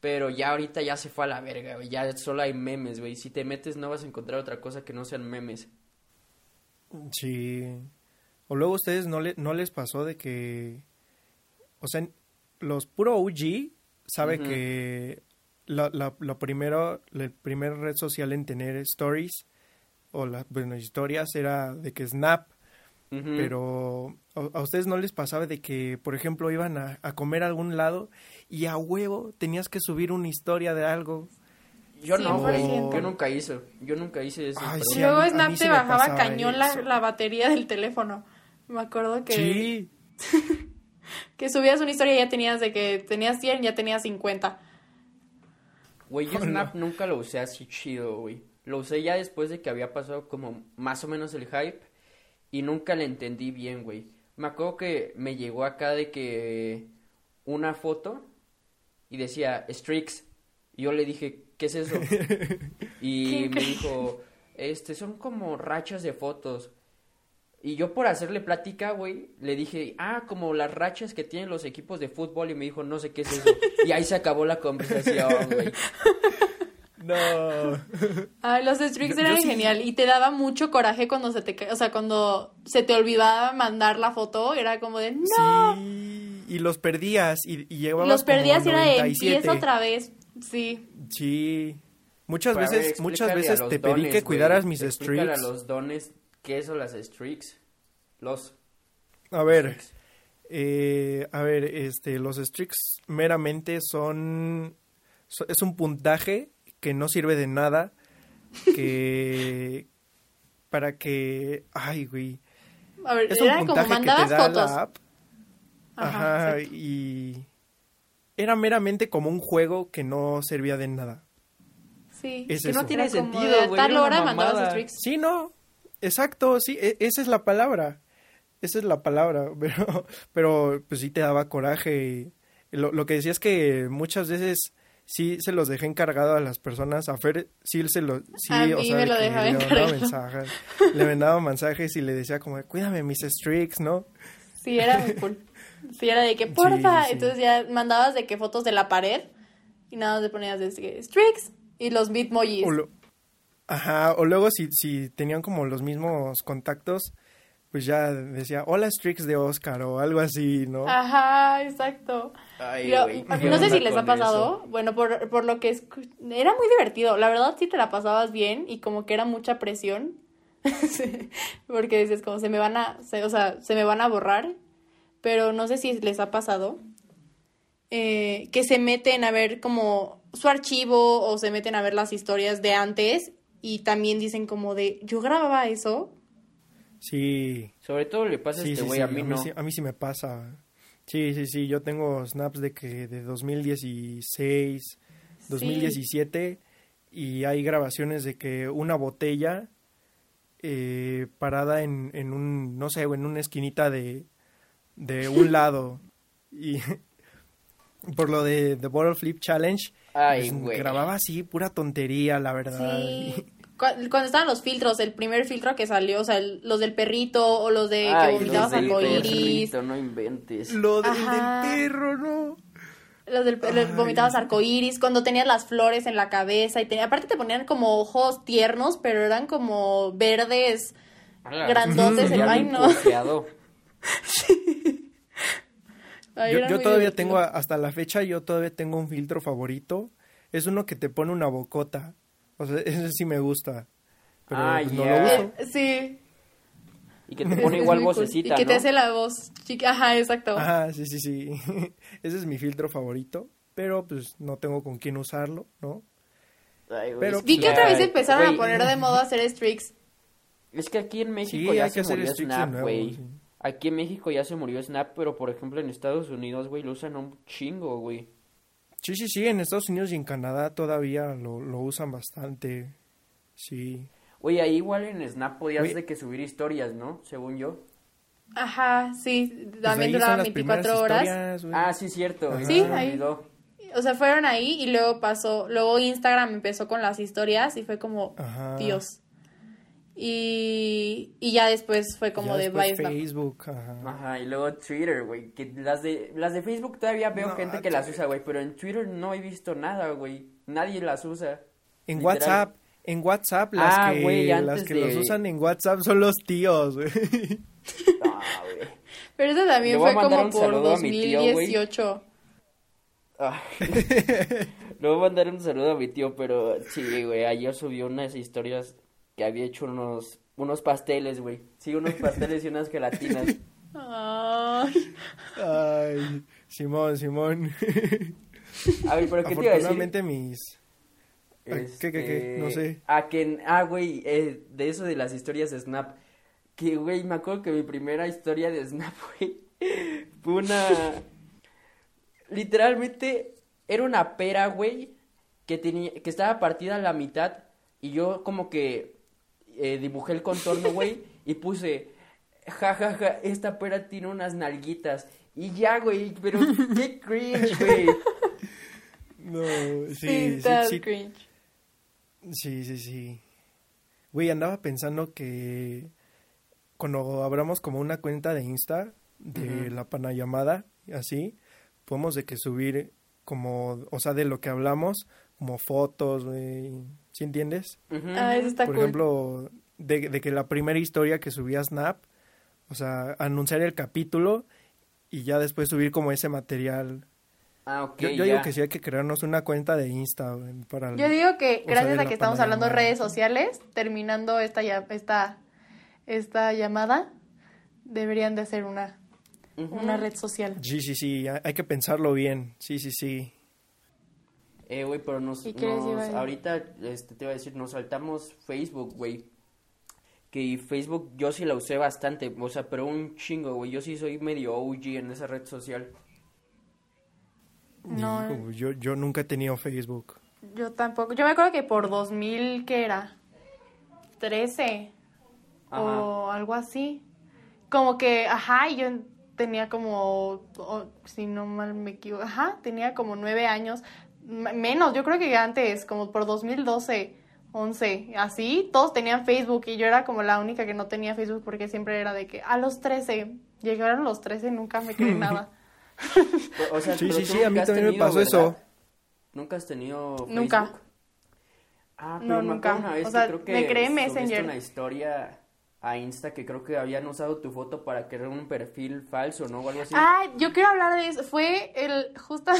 pero ya ahorita ya se fue a la verga, güey, ya solo hay memes, güey. Si te metes no vas a encontrar otra cosa que no sean memes. Sí. O luego a ustedes no, le, no les pasó de que, o sea, los puro OG sabe que la, la, lo primero, la primera red social en tener stories o las bueno, historias era de que Snap, Pero a, a ustedes no les pasaba de que, por ejemplo, iban a, a comer a algún lado y a huevo tenías que subir una historia de algo. Yo no, güey, 100%. yo nunca hice, yo nunca hice eso. Ay, sí, luego Snap te bajaba cañón la, la batería del teléfono. Me acuerdo que, Sí. que subías una historia y ya tenías de que tenías 100, ya tenías 50. Güey, yo Oh, Snap nunca lo usé así chido, güey. Lo usé ya después de que había pasado como más o menos el hype y nunca le entendí bien, güey. Me acuerdo que me llegó acá de que una foto y decía Strix y yo le dije, ¿qué es eso? Y me dijo, este, son como rachas de fotos. Y yo por hacerle plática, güey, le dije, ah, como las rachas que tienen los equipos de fútbol y me dijo, no sé qué es eso. Y ahí se acabó la conversación, güey. No. Ay, los streaks Yo- yo eran sí- genial y te daba mucho coraje cuando se te, o sea, cuando se te olvidaba mandar la foto, era como de no. Sí, y los perdías y, y llevabas los perdías y era de 97. empieza otra vez. Sí. Sí. Muchas Pero a ver, veces, muchas veces te pedí dones, que cuidaras mis Explícale streaks. a los dones, ¿qué son las streaks? Los A ver, streaks. eh, a ver, este, los streaks meramente son, so- es un puntaje que no sirve de nada, que para que, ay, güey, A ver, es un era como que mandabas te da fotos. la app. Ajá, y era meramente como un juego que no servía de nada. Sí. Es Que no eso. tiene Era como sentido, güey, tal hora mandabas. Sí, no, exacto, sí, e- esa es la palabra, esa es la palabra, pero, pero pues sí te daba coraje. y Lo, lo que decía es que muchas veces sí se los dejé encargado a las personas, a Fer sí se lo, sí, A o mí sea, me lo dejaba le mandaba mensajes, le mandaba mensajes y le decía como, cuídame mis streaks, ¿no? Sí, era muy cool. Sí, era de que porfa. sí, sí. Entonces ya mandabas de que fotos de la pared y nada más le ponías de que streaks y los bitmojis. Ajá, o luego si, si tenían como los mismos contactos, pues ya decía, hola streaks de Oscar o algo así, ¿no? Ajá, exacto. Ay, Yo- güey, ¿qué no sé si les ha pasado, eso? bueno, por, por lo que escu- era muy divertido. La verdad sí te la pasabas bien y como que era mucha presión. Sí, Porque dices como se me van a, se- o sea, se me van a borrar. Pero no sé si les ha pasado eh, que se meten a ver como su archivo o se meten a ver las historias de antes y también dicen como de yo grababa eso. Sí, Sobre todo le pasa a sí, este güey, sí, a mí no. sí, a mí sí me pasa. Sí, sí, sí, yo tengo snaps de que de 2016, 2017 y hay grabaciones de que una botella eh, parada en, en un, no sé, en una esquinita de, de un lado y por lo de The Bottle Flip Challenge, Ay, pues, güey. grababa así pura tontería, la verdad. Sí. Cu- Cuando estaban los filtros, el primer filtro que salió, o sea, el- los del perrito o los de Ay, que los vomitabas del arcoíris, perrito, no inventes. Lo del, del perro, ¿no? los del pe- Ay. vomitabas arcoíris, cuando tenías las flores en la cabeza y tenía, aparte te ponían como ojos tiernos, pero eran como verdes. Ala, Grandotes, ya ay, no. Yo, todavía divertido. tengo, hasta la fecha, yo todavía tengo un filtro favorito. Es uno que te pone una bocota. O sea, ese sí me gusta. Pero Ah, pues, no ya. lo uso. Eh, sí. Y que te Es- pone es igual cool. vocecita, Y que te hace la voz chica. Ajá, exacto. Ajá, sí, sí, sí. ese es mi filtro favorito. Pero pues no tengo con quién usarlo, ¿no? Ay, güey, Pero- Vi que otra vez empezaron güey, a poner de moda hacer streaks. Es que aquí en México Sí, ya se murió Snap, güey. sí. Aquí en México ya se murió Snap, pero por ejemplo en Estados Unidos, güey, lo usan un chingo, güey. Sí, sí, sí. En Estados Unidos y en Canadá todavía lo, lo usan bastante. Sí. Oye, ahí igual en Snap podías de que subir historias, ¿no? Según yo. Ajá, sí, Pues también ahí duraba están las primeras 24 horas. Ah, sí, cierto. Sí, ahí. O sea, fueron ahí y luego pasó, luego Instagram empezó con las historias y fue como, Ajá. Dios. Y, y ya después fue como Ya de después. Facebook, ajá. Ajá, y luego Twitter, güey. Que las de, las de Facebook todavía veo No, gente que las usa, güey. Pero en Twitter no he visto nada, güey. Nadie las usa. En Literal. WhatsApp, en WhatsApp, las Ah, que, las que de- los usan en WhatsApp son los tíos, güey. Ah. Pero eso también fue como un por saludo a mi tío, güey. 2018. Ah. Le voy a mandar un saludo a mi tío, pero sí, güey, ayer subió unas historias que había hecho unos, unos pasteles, güey. Sí, unos pasteles y unas gelatinas. Ay. Ay, Simón, Simón. A ver, pero ¿qué te iba a decir? Afortunadamente mis... ¿qué, qué, qué? No sé. Ah, que, ah, güey, eh, de eso de las historias de Snap. Que, güey, me acuerdo que mi primera historia de Snap, güey, fue una... Literalmente, era una pera, güey, que tenía, que estaba partida a la mitad y yo como que eh, dibujé el contorno, güey, y puse, ja, ja, ja, esta pera tiene unas nalguitas. Y ya, güey, pero qué cringe, güey. No, Sí, sí, sí, está sí, cringe. sí, sí, sí. Güey, andaba pensando que cuando abramos como una cuenta de Insta de Ujú. la panayamada, así, podemos de que subir como, o sea, de lo que hablamos, como fotos, güey, ¿sí entiendes? Ujú. Ah, eso está Por cool. ejemplo, de, de que la primera historia que subía Snap, o sea, anunciar el capítulo y ya después subir como ese material. Ah, ok, Yo, yo ya. digo que sí hay que crearnos una cuenta de Insta para... Yo digo que gracias a que estamos hablando de redes sociales, terminando esta, ya- esta, esta llamada, deberían de hacer una, una red social. Sí, sí, sí, hay que pensarlo bien, sí, sí, sí. Eh, güey, pero nos, ¿Y qué les iba a nos decir? ahorita, este, te iba a decir, nos saltamos Facebook, güey. Que Facebook yo sí la usé bastante, o sea, pero un chingo, güey. Yo sí soy medio OG en esa red social. No, yo, yo nunca he tenido Facebook. yo tampoco. Yo me acuerdo que por 2000, ¿qué era? 13 Ajá. o algo así. Como que, ajá, y yo tenía como, o- si no mal me equivoco, ajá, tenía como nueve años, menos, yo creo que antes, como por 2012, 11, así, todos tenían Facebook y yo era como la única que no tenía Facebook porque siempre era de que a los 13, llegaron los 13 nunca me creí nada. O sea, Sí, sí, sí, a mí también me pasó ¿verdad? eso. ¿Nunca has tenido Facebook? Nunca. Ah, No, pero me nunca. acuerdo una vez O sea, que creo que me creé subiste Messenger. una historia a Insta que creo que habían usado tu foto para crear un perfil falso, ¿no? O algo así. Ah, yo quiero hablar de eso. Fue el justa,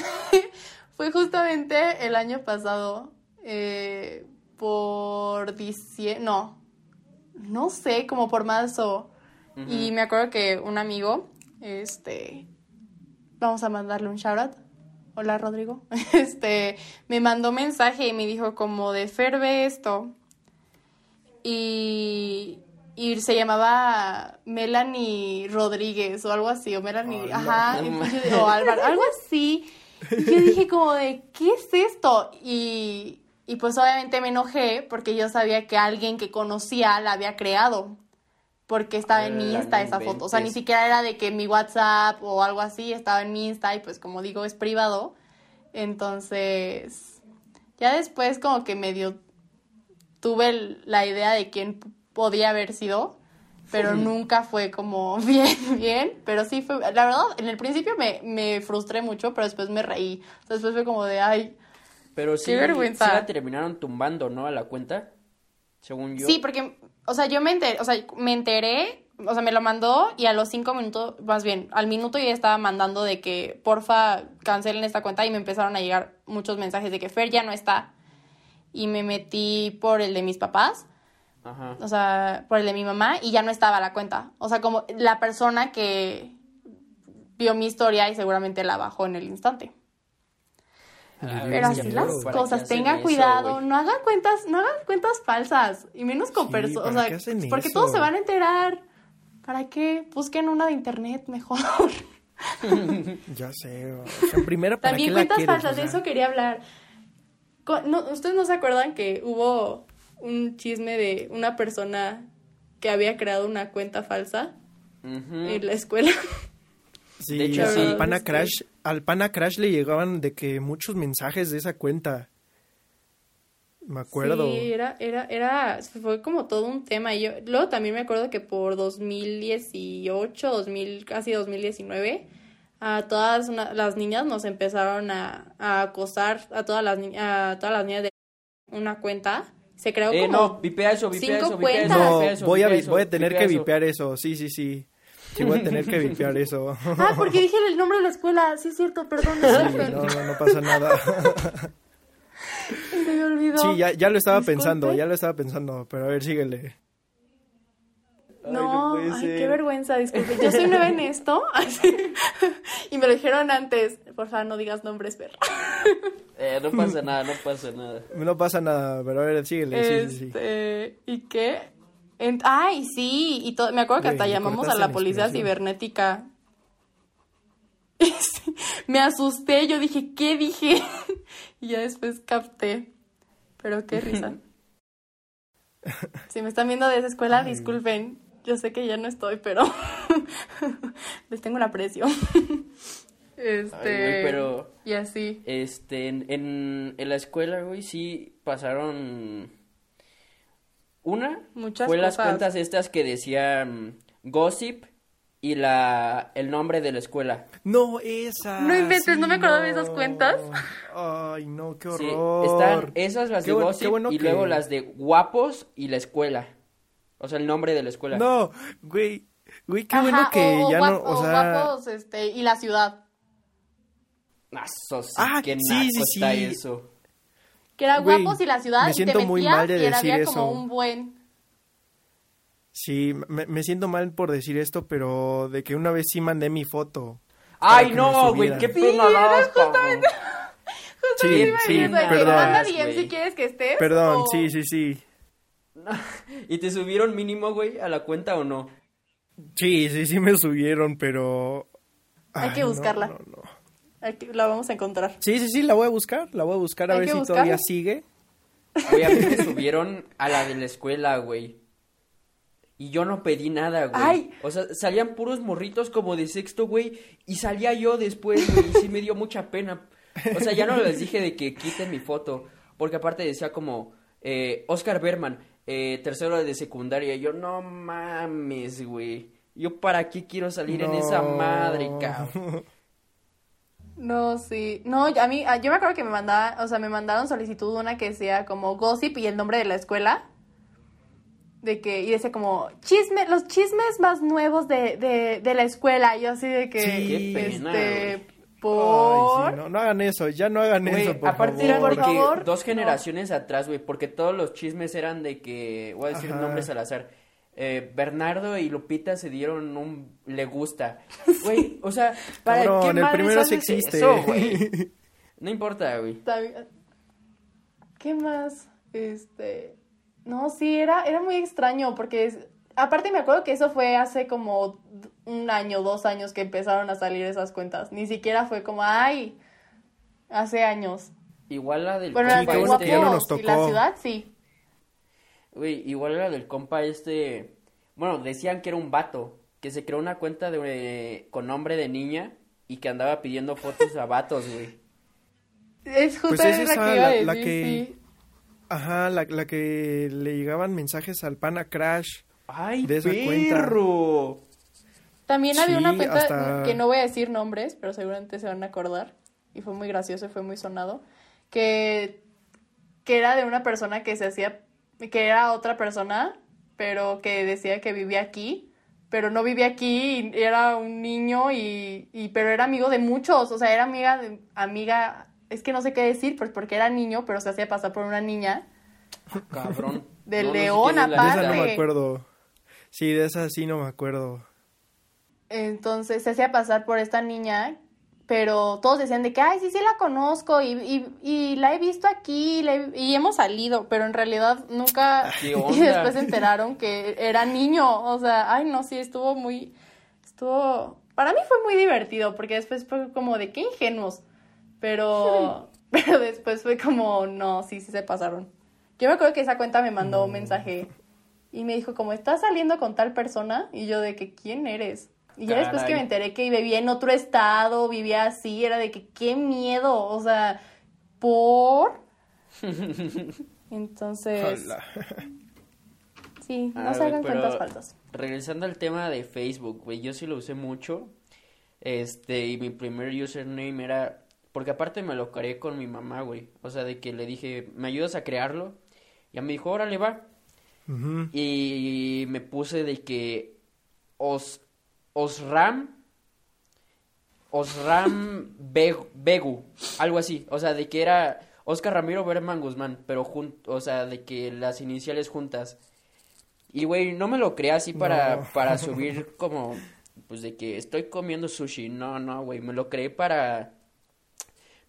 fue justamente el año pasado. eh, por diciembre. No. No sé, como por marzo. Y me acuerdo que un amigo, este. Vamos a mandarle un shout out. Hola Rodrigo. Este. Me mandó mensaje y me dijo como de Fer ve esto. Y. Y se llamaba Melanie Rodríguez o algo así, o Melanie, ajá, no o Álvaro, algo así. Y yo dije como de, ¿qué es esto? Y, y pues obviamente me enojé porque yo sabía que alguien que conocía la había creado. Porque estaba en mi Ah, Insta esa foto. O sea, ni siquiera era de que mi WhatsApp o algo así estaba en mi Insta y pues como digo es privado. Entonces, ya después como que medio tuve la idea de quién podía haber sido, pero nunca fue como bien, bien, pero sí fue, la verdad, en el principio me, me frustré mucho, pero después me reí, después fue como de, ay, Pero sí, vergüenza. sí la terminaron tumbando, ¿no? A la cuenta, según yo. sí, porque, o sea, yo me enteré, o sea, me enteré, o sea, me lo mandó y a los cinco minutos, más bien, al minuto yo ya estaba mandando de que, porfa, cancelen esta cuenta y me empezaron a llegar muchos mensajes de que Fer ya no está, y me metí por el de mis papás, Ajá. o sea, por el de mi mamá y ya no estaba la cuenta. O sea, como la persona que vio mi historia y seguramente la bajó en el instante. Pero así ¿para las cosas, tengan eso, cuidado, no hagan cuentas, no hagan cuentas falsas y menos con Sí, personas, o ¿para sea, qué hacen porque eso? todos se van a enterar. ¿Para qué? Busquen una de internet mejor. Ya sé, o sea, primero para También qué la cuentas quieres, falsas, o sea? de eso quería hablar. No, ¿Ustedes no se acuerdan que hubo un chisme de una persona que había creado una cuenta falsa? En la escuela. Sí, De hecho, al sí. Pana Sí. Crash, al Pana Crash le llegaban de que muchos mensajes de esa cuenta. Me acuerdo. Sí, era, era, era, fue como todo un tema. Y yo, luego también me acuerdo que por 2018, 2000, casi 2019, a todas una- las niñas nos empezaron a, a acosar, a todas las, a todas las niñas de una cuenta. Se creó Eh, como... no, vipea eso, vipea cinco eso, vipea eso, cuentas. No, vipea eso, voy a, eso, voy a tener vipea que vipear eso. Sí, sí, sí. Sí, voy a tener que vipear eso. Ah, porque dije el nombre de la escuela. Sí, es cierto, perdón. Sí, no, no, no pasa nada. Se me olvidó. Sí, ya, ya lo estaba Disculpe. pensando, ya lo estaba pensando. Pero a ver, síguele. Ay, No, puede ay, ser. qué vergüenza, disculpe. Yo soy nueva en esto. Y me lo dijeron antes. Por favor, no digas nombres, perra. Eh, no pasa nada, no pasa nada. No pasa nada, pero a ver, síguele. Sí, sí, sí. Este, ¿y qué? En- ay, sí, y todo, me acuerdo que hasta llamamos a la policía cibernética. Sí, me asusté, yo dije, ¿qué dije? y ya después capté. Pero qué risa. si me están viendo de esa escuela, disculpen. Yo sé que ya no estoy, pero les tengo un aprecio. este, Ay, güey, pero- y así. Este, en, en, en la escuela, güey, sí pasaron... Una Muchas fue las cosas. cuentas estas que decían gossip y la el nombre de la escuela. No, esa. No inventes, sí, no me acordaba de esas cuentas. Ay, no, qué Sí, horror. están esas las Qué de gossip qué bueno y que- luego las de guapos y la escuela. O sea, el nombre de la escuela. No, güey. Güey, qué Ajá, bueno que o, ya guap- no, o sea, guapos, este, y la ciudad. Ah, eso sí, Ah, qué sí, naco sí, está sí. eso. Que era Güey, guapos y la ciudad, me y te siento muy mal de decir había eso. como un buen... sí, me, me siento mal por decir esto, pero de que una vez sí mandé mi foto. Ay, no, güey, qué pena. Sí, Iba a sí, que perdón. manda. DM si quieres que estés. Perdón, o- sí, sí, sí. ¿Y te subieron mínimo, güey, a la cuenta o no? Sí, sí, sí me subieron, pero... Hay Ay, que no, buscarla. no, no. Aquí la vamos a encontrar. Sí, sí, sí, la voy a buscar, la voy a buscar a Hay ver que si buscarla. todavía sigue. Güey, a mí me subieron a la de la escuela, güey. Y yo no pedí nada, güey. Ay. O sea, salían puros morritos como de sexto, güey. Y salía yo después, güey. Y sí me dio mucha pena. O sea, ya no les dije de que quiten mi foto. Porque aparte decía como, eh, Oscar Berman, eh, tercero de secundaria. Y yo, no mames, güey. Yo para qué quiero salir en esa madre, cabrón. No, sí. No, a mí, yo me acuerdo que me mandaban, o sea, me mandaron solicitud una que decía como gossip y el nombre de la escuela. De que, y decía como, chisme, los chismes más nuevos de, de, de la escuela. Y yo así de que, Sí. Este. Por... Ay, sí, no, no hagan eso, ya no hagan Güey, eso, por aparte favor. por de que favor, dos no. generaciones atrás, güey, porque todos los chismes eran de que, voy a decir Ajá. nombres al azar, eh, Bernardo y Lupita se dieron un le gusta. Güey, o sea, ¿para Cabrón, qué el madres primero sí existe. eso, güey? No importa, güey. ¿Qué más? Este, no, sí, era, era muy extraño porque es- aparte me acuerdo que eso fue hace como un año, dos años que empezaron a salir esas cuentas. Ni siquiera fue como, ay, hace años. Igual la del Bueno, compa bueno que ya no nos y la tocó. ciudad, sí. Güey, igual la del compa este, bueno, decían que era un vato, que se creó una cuenta de con nombre de niña y que andaba pidiendo fotos a vatos, güey. Es justo Pues es la que iba a la- decir, la que- sí. Ajá, la, la que le llegaban mensajes al pana Crash. ¡Ay, De esa cuenta. perro! También había una cuenta hasta- que no voy a decir nombres, pero seguramente se van a acordar. Y fue muy gracioso y fue muy sonado. Que, que era de una persona que se hacía, que era otra persona, pero que decía que vivía aquí, pero no vivía aquí, y era un niño y, y pero era amigo de muchos, o sea, era amiga de, amiga, es que no sé qué decir, pues porque era niño, pero se hacía pasar por una niña. Cabrón. De No, no sé León, esa aparte. no me acuerdo. Sí, de esa sí no me acuerdo. Entonces se hacía pasar por esta niña, pero todos decían de que, ay, sí, sí la conozco y, y, y la he visto aquí la he- y hemos salido, pero en realidad nunca... ¿Qué Y después se enteraron que era niño, o sea, ay, no, sí, estuvo muy... Estuvo... Para mí fue muy divertido, porque después fue como de qué ingenuos, pero... Pero después fue como, no, sí, sí se pasaron. Yo me acuerdo que esa cuenta me mandó un mensaje y me dijo como, ¿estás saliendo con tal persona? Y yo de que, ¿quién eres? Y ya después que me enteré que vivía en otro estado, vivía así, era de que, qué miedo, o sea, ¿por? Entonces, Hola. sí, no se hagan cuentas falsas. Regresando al tema de Facebook, güey, yo sí lo usé mucho. Este, y mi primer username era, porque aparte me lo creé con mi mamá, güey. O sea, de que le dije, ¿me ayudas a crearlo? Y ella me dijo, órale, va. Y me puse de que Os, Osram, Osram Beg- Begu, algo así. O sea, de que era Oscar Ramiro Berman Guzmán, pero jun- o sea, de que las iniciales juntas. Y güey, no me lo creé así para, No. para subir como, pues de que estoy comiendo sushi. No, no, güey, me lo creé para,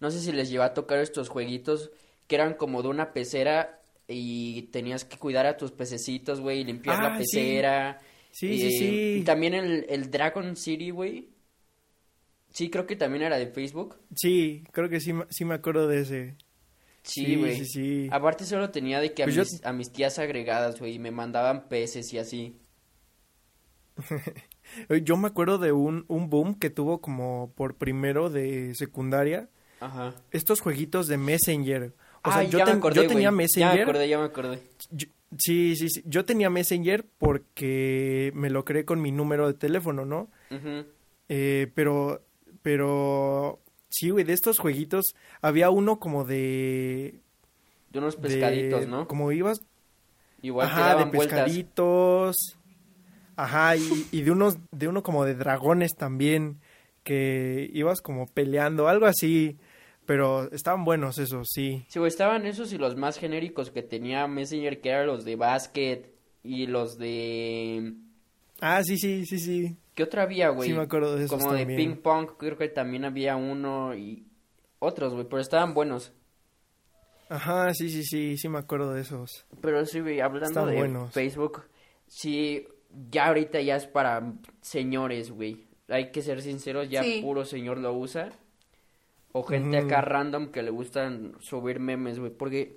no sé si les lleva a tocar estos jueguitos que eran como de una pecera y tenías que cuidar a tus pececitos, güey, limpiar Ah, la sí. pecera. Sí, sí, Eh, sí. Y también el, el Dragon City, güey. Sí, creo que también era de Facebook. Sí, creo que sí, me- sí me acuerdo de ese. Sí, güey. sí, sí. Aparte solo tenía de que a, Pues yo- mis, a mis tías agregadas, güey, y me mandaban peces y así. Yo me acuerdo de un, un boom que tuvo como por primero de secundaria. Ajá. Estos jueguitos de Messenger. O sea, Ay, yo, ya me acordé, yo tenía güey. Ya me Messenger. acordé, ya me acordé. Yo- sí, sí, sí. Yo tenía Messenger porque me lo creé con mi número de teléfono, ¿no? Ujú. Eh, pero, pero, sí, güey, de estos jueguitos había uno como de... De unos de- pescaditos, ¿no? Como ibas... Igual te ajá, daban de vueltas. pescaditos. Ajá, y, y de unos, de uno como de dragones también, que ibas como peleando, algo así. Pero estaban buenos esos, sí. Sí, güey, estaban esos y los más genéricos que tenía Messenger, que eran los de básquet y los de... Ah, sí, sí, sí, sí. ¿Qué otra había, güey? Sí me acuerdo de esos Como de ping pong, creo que también había uno y otros, güey, pero estaban buenos. Ajá, sí, sí, sí, sí me acuerdo de esos. Pero sí, güey, hablando de buenos. Facebook, sí, ya ahorita ya es para señores, güey. Hay que ser sinceros, ya Sí. puro señor lo usa. O gente acá random que le gustan subir memes, güey, porque...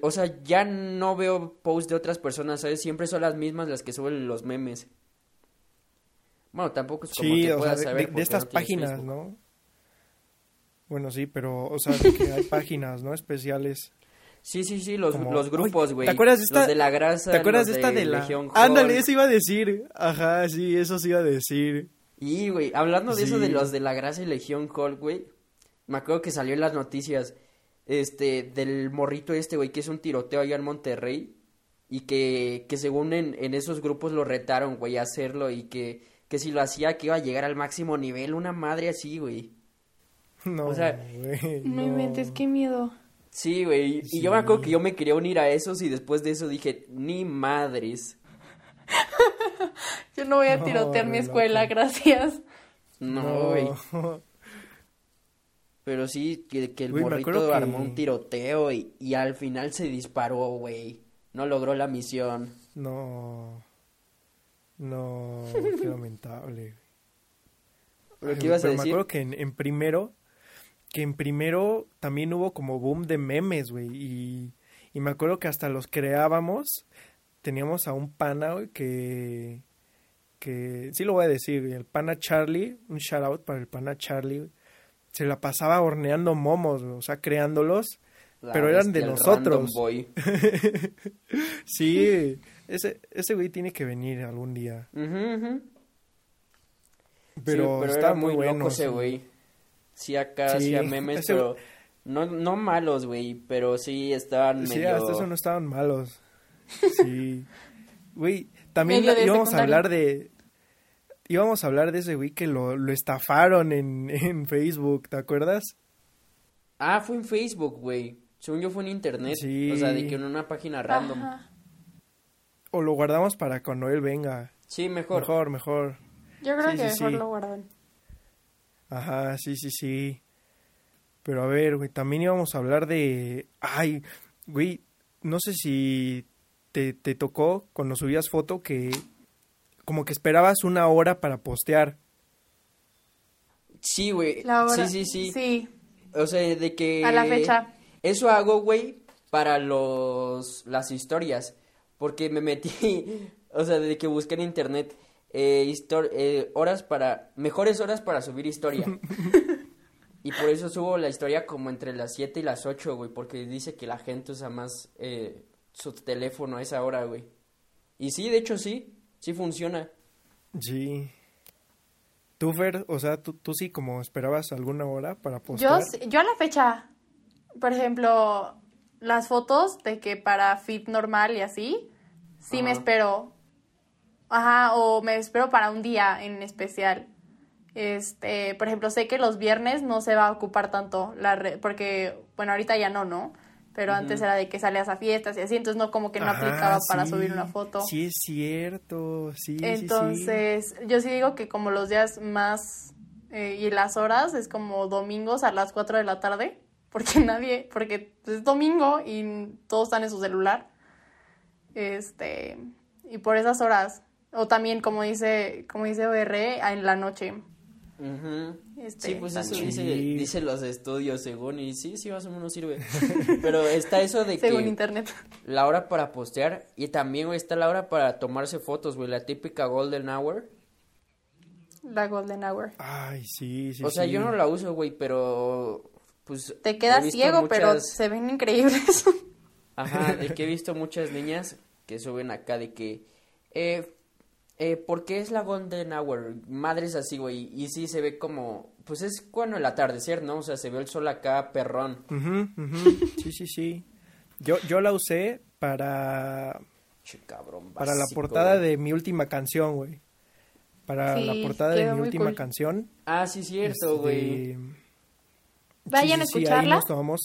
O sea, ya no veo posts de otras personas, ¿sabes? Siempre son las mismas las que suben los memes. Bueno, tampoco es como Sí, que o sea, puedas de, saber de- de estas no páginas. ¿no? Bueno, sí, pero, o sea, de que hay páginas, ¿no? Especiales. Sí, sí, sí, los, Como- los grupos, güey. ¿Te acuerdas de esta? Los de la grasa, ¿Te acuerdas de esta de la? Legión Ándale, eso iba a decir. Ajá, sí, eso sí iba a decir. Y, güey, hablando de eso de los de la grasa y Legión Hulk, güey, me acuerdo que salió en las noticias, este, del morrito este, güey, que es un tiroteo allá en Monterrey, y que, que según en, en esos grupos lo retaron, güey, a hacerlo, y que, que si lo hacía, que iba a llegar al máximo nivel, una madre así, güey. No, O sea, güey, No no. inventes, qué miedo. Sí, güey, y yo me acuerdo que yo me quería unir a esos, y después de eso dije, ni madres. Yo no voy a No, tirotear mi escuela, loco. gracias. No, güey. Pero sí, que, que el me morrito que- armó un tiroteo y, y al final se disparó, güey. No logró la misión. No. No, qué lamentable. ¿Pero Ay, qué ibas a pero decir? Me acuerdo que en, en primero, que en primero también hubo como boom de memes, güey. Y, y me acuerdo que hasta los creábamos. Teníamos a un pana, güey, que, que, sí lo voy a decir, el pana Charlie, un shout out para el pana Charlie, se la pasaba horneando momos, o sea, creándolos. La pero eran de nosotros. boy. Sí, ese, ese güey tiene que venir algún día. Pero, sí, pero está era muy, muy bueno. loco ese sí. güey. Sí, acá Sí, hacía memes, ese pero no, no malos, güey, pero sí estaban Sí, medio... hasta eso no estaban malos. Sí. Güey, también íbamos a hablar de... Íbamos a hablar de ese güey que lo, lo estafaron en, en Facebook, ¿te acuerdas? Ah, fue en Facebook, güey. Según yo fue en internet. Sí. O sea, de que en una página random. Ajá. O lo guardamos para cuando él venga. Sí, mejor. Mejor, mejor. Yo creo Sí, que sí, mejor sí. lo guardan. Ajá, sí, sí, sí. Pero a ver, güey, también íbamos a hablar de... Ay, güey, no sé si te, te tocó cuando subías foto que como que esperabas una hora para postear. Sí, güey. La hora. Sí, sí, sí. Sí, O sea, de que... a la fecha. Eso hago, güey, para los las historias. porque me metí, o sea, desde que busqué en internet eh, histor- eh, horas para, mejores horas para subir historia. y por eso subo la historia como entre las 7 y las 8, güey, porque dice que la gente usa más eh, su teléfono a esa hora, güey. Y sí, de hecho sí, sí funciona. Sí. ¿Tú, Fer, o sea, tú, tú sí como esperabas alguna hora para Yo, postear? sí- yo a la fecha, por ejemplo, las fotos de que para fit normal y así, sí me espero. Ajá, o me espero para un día en especial. Este, por ejemplo, sé que los viernes no se va a ocupar tanto la red, porque, bueno, ahorita ya no, ¿no? Pero antes era de que salías a fiestas y así, entonces no como que no Ajá, aplicaba para sí. subir una foto. Sí, es cierto. Sí, sí, sí. Entonces, yo sí digo que como los días más eh, y las horas es como domingos a las 4 de la tarde, porque nadie, porque es domingo y todos están en su celular. Este, y por esas horas, o también como dice, como dice OR, en la noche. Ujú. Este, sí, pues eso dice, dice los estudios según y sí, sí más o menos sirve. Pero está eso de Según que internet. la hora para postear y también güey, está la hora para tomarse fotos, güey, la típica golden hour. La Golden Hour. Ay, sí, sí, o sea, sí. yo no la uso, güey, pero pues Te quedas ciego, pero muchas- se ven increíbles. Ajá, de que he visto muchas niñas que suben acá de que eh eh, ¿por qué es la golden hour? Madres así, güey, y sí se ve como pues es cuando el atardecer, ¿no? O sea, se ve el sol acá perrón. Sí, sí, sí. Yo, yo la usé para, Che, cabrón, para la portada de mi última canción, güey. Para Sí, la portada de mi última cool. canción. Ah, sí, cierto, güey. este, Vayan a sí, sí, ahí escucharla. nos tomamos.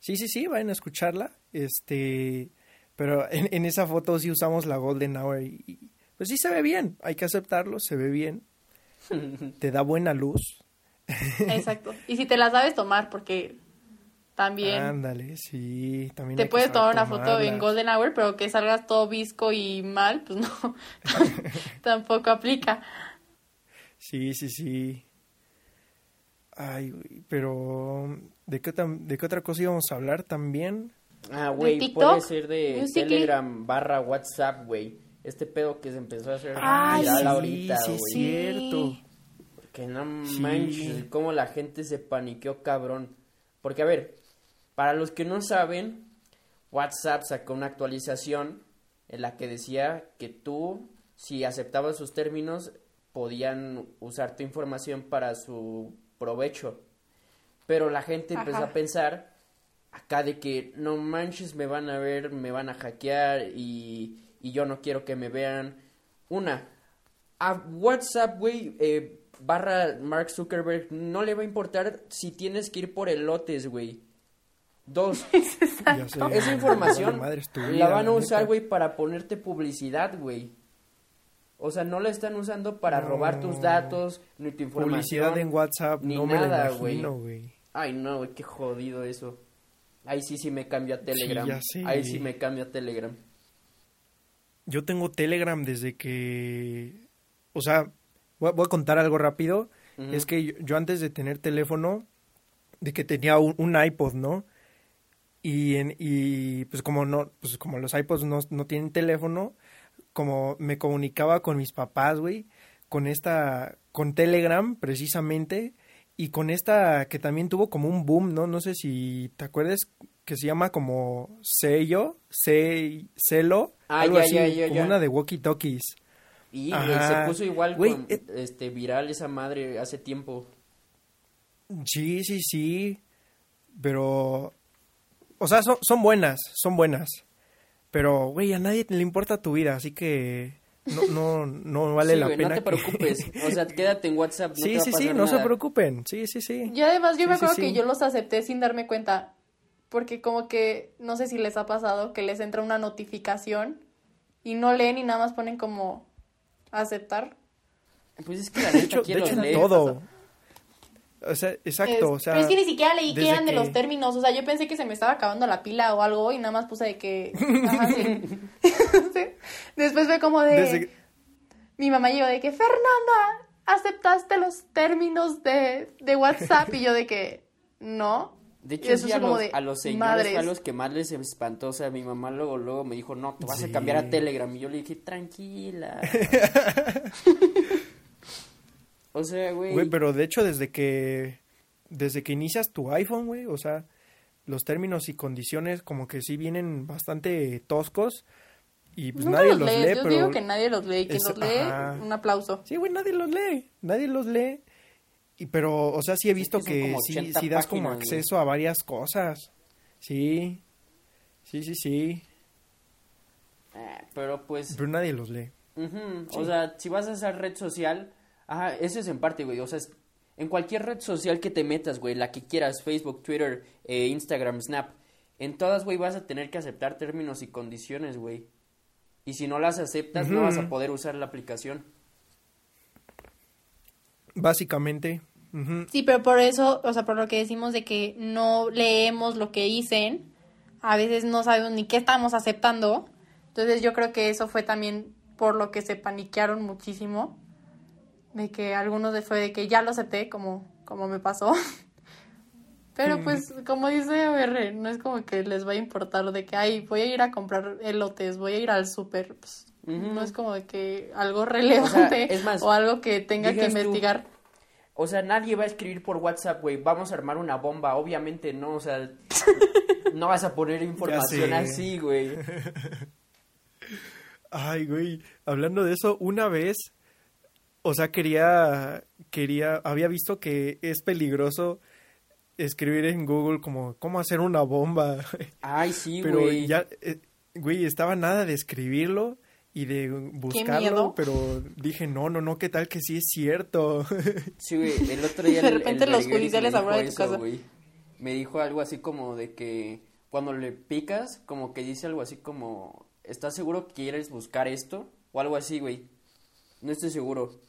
Sí, sí, sí, vayan a escucharla. Este, pero en, en esa foto sí usamos la Golden Hour y, y, pues sí se ve bien, hay que aceptarlo, se ve bien. Te da buena luz. Exacto. Y si te la sabes tomar, porque también Ándale, sí, también te puedes tomar una foto en. Golden Hour, pero que salgas todo visco y mal, pues no, tampoco aplica. Sí, sí, sí. Ay, güey, pero ¿de qué, tam- ¿de qué otra cosa íbamos a hablar también? Ah, güey, puede ser de Musical.ly. Telegram barra WhatsApp, güey. Este pedo que se empezó a hacer Ay, viral sí, ahorita, sí, güey. es cierto. Que no Sí. manches, cómo la gente se paniqueó, cabrón. Porque, a ver, para los que no saben, WhatsApp sacó una actualización en la que decía que tú, si aceptabas sus términos, podían usar tu información para su provecho. Pero la gente empezó a pensar acá de que no manches, me van a ver, me van a hackear y, y yo no quiero que me vean. Una, a WhatsApp, güey, eh, barra Mark Zuckerberg, no le va a importar si tienes que ir por elotes, güey. Dos, esa información madre, la vida, van a usar, güey, para ponerte publicidad, güey. O sea, no la están usando para No. robar tus datos, ni tu información. Publicidad en WhatsApp, ni no me nada, güey. Ay, no, güey, qué jodido eso. Ahí sí, sí me cambio a Telegram. ya sé. Ahí sí me cambio a Telegram. Yo tengo Telegram desde que... O sea, voy a, voy a contar algo rápido. Es que yo, yo antes de tener teléfono, de que tenía un, un iPod, ¿no? Y, en, y pues como no, pues como los iPods no, no tienen teléfono, como me comunicaba con mis papás, güey, con esta, con Telegram precisamente, y con esta que también tuvo como un boom, ¿no? No sé si te acuerdas que se llama como sello, se, celo, Ah, algo ya, así, ya, ya, como ya. una de walkie talkies. Y Ajá. se puso igual Güey, con, eh. este viral esa madre hace tiempo. Sí, sí, sí. Pero. O sea, son, son buenas, son buenas. Pero, güey, a nadie le importa tu vida, así que. No, no, no vale Sí, la pena. No te que- preocupes. O sea, quédate en WhatsApp. No te sí, va a sí, sí, no se preocupen. Sí, sí, sí. Yo además, yo Sí, me sí, acuerdo sí. que yo los acepté sin darme cuenta, porque como que, no sé si les ha pasado, que les entra una notificación y no leen y nada más ponen como aceptar. Pues es que la De hecho, de ¿quién los hecho lee? todo. O sea, exacto, Es- o sea. pero es que ni siquiera leí que eran de que- los términos, o sea, yo pensé que se me estaba acabando la pila o algo y nada más puse de que... Ajá, sí. Sí. Después fue como de... desde- Mi mamá llegó de que, Fernanda, ¿aceptaste los términos de, de WhatsApp? Y yo de que, no. De hecho, eso sí, a los, de a los señores madres. fue a los que más les espantó. O sea, mi mamá luego, luego me dijo, no, te vas a cambiar a Telegram. Y yo le dije, tranquila. o sea, güey. Güey, pero de hecho desde que desde que inicias tu iPhone, güey, o sea, los términos y condiciones como que sí vienen bastante toscos y pues Nunca nadie los los lees. lee, Yo pero digo que nadie los lee. Quien es- los lee, ajá. un aplauso. Sí, güey, nadie los lee, nadie los lee. Y pero, o sea, sí he visto que sí, 80 sí das como acceso a varias cosas. Sí. Sí, sí, sí. Eh, pero pues, Pero nadie los lee. o sea, si vas a esa red social, ajá, eso es en parte, güey. O sea, es- en cualquier red social que te metas, güey, la que quieras, Facebook, Twitter, eh, Instagram, Snap, en todas, güey, vas a tener que aceptar términos y condiciones, güey. Y si no las aceptas, no vas a poder usar la aplicación. Básicamente. Sí, pero por eso, o sea, por lo que decimos de que no leemos lo que dicen, a veces no sabemos ni qué estamos aceptando. Entonces yo creo que eso fue también por lo que se paniquearon muchísimo. De que algunos de fue de que ya lo acepté, como, como me pasó. Pero pues, como dice OR, no es como que les va a importar de que, ay, voy a ir a comprar elotes, voy a ir al súper. Pues, No es como de que algo relevante es más, o algo que tenga que tú, investigar. O sea, nadie va a escribir por WhatsApp, güey, vamos a armar una bomba, obviamente no, o sea, no vas a poner información así, güey. Ay, güey, hablando de eso, una vez, o sea, quería, quería, había visto que es peligroso escribir en Google como cómo hacer una bomba, Ay, sí, pero güey. ya, eh, güey, estaba nada de escribirlo y de buscarlo, pero dije, no, no, no, qué tal que sí es cierto. Sí, güey, el otro día De el- el repente los judiciales me dijo afuera de tu eso, casa. güey. Me dijo algo así como de que cuando le picas, como que dice algo así como, ¿estás seguro que quieres buscar esto? O algo así, güey. No estoy seguro,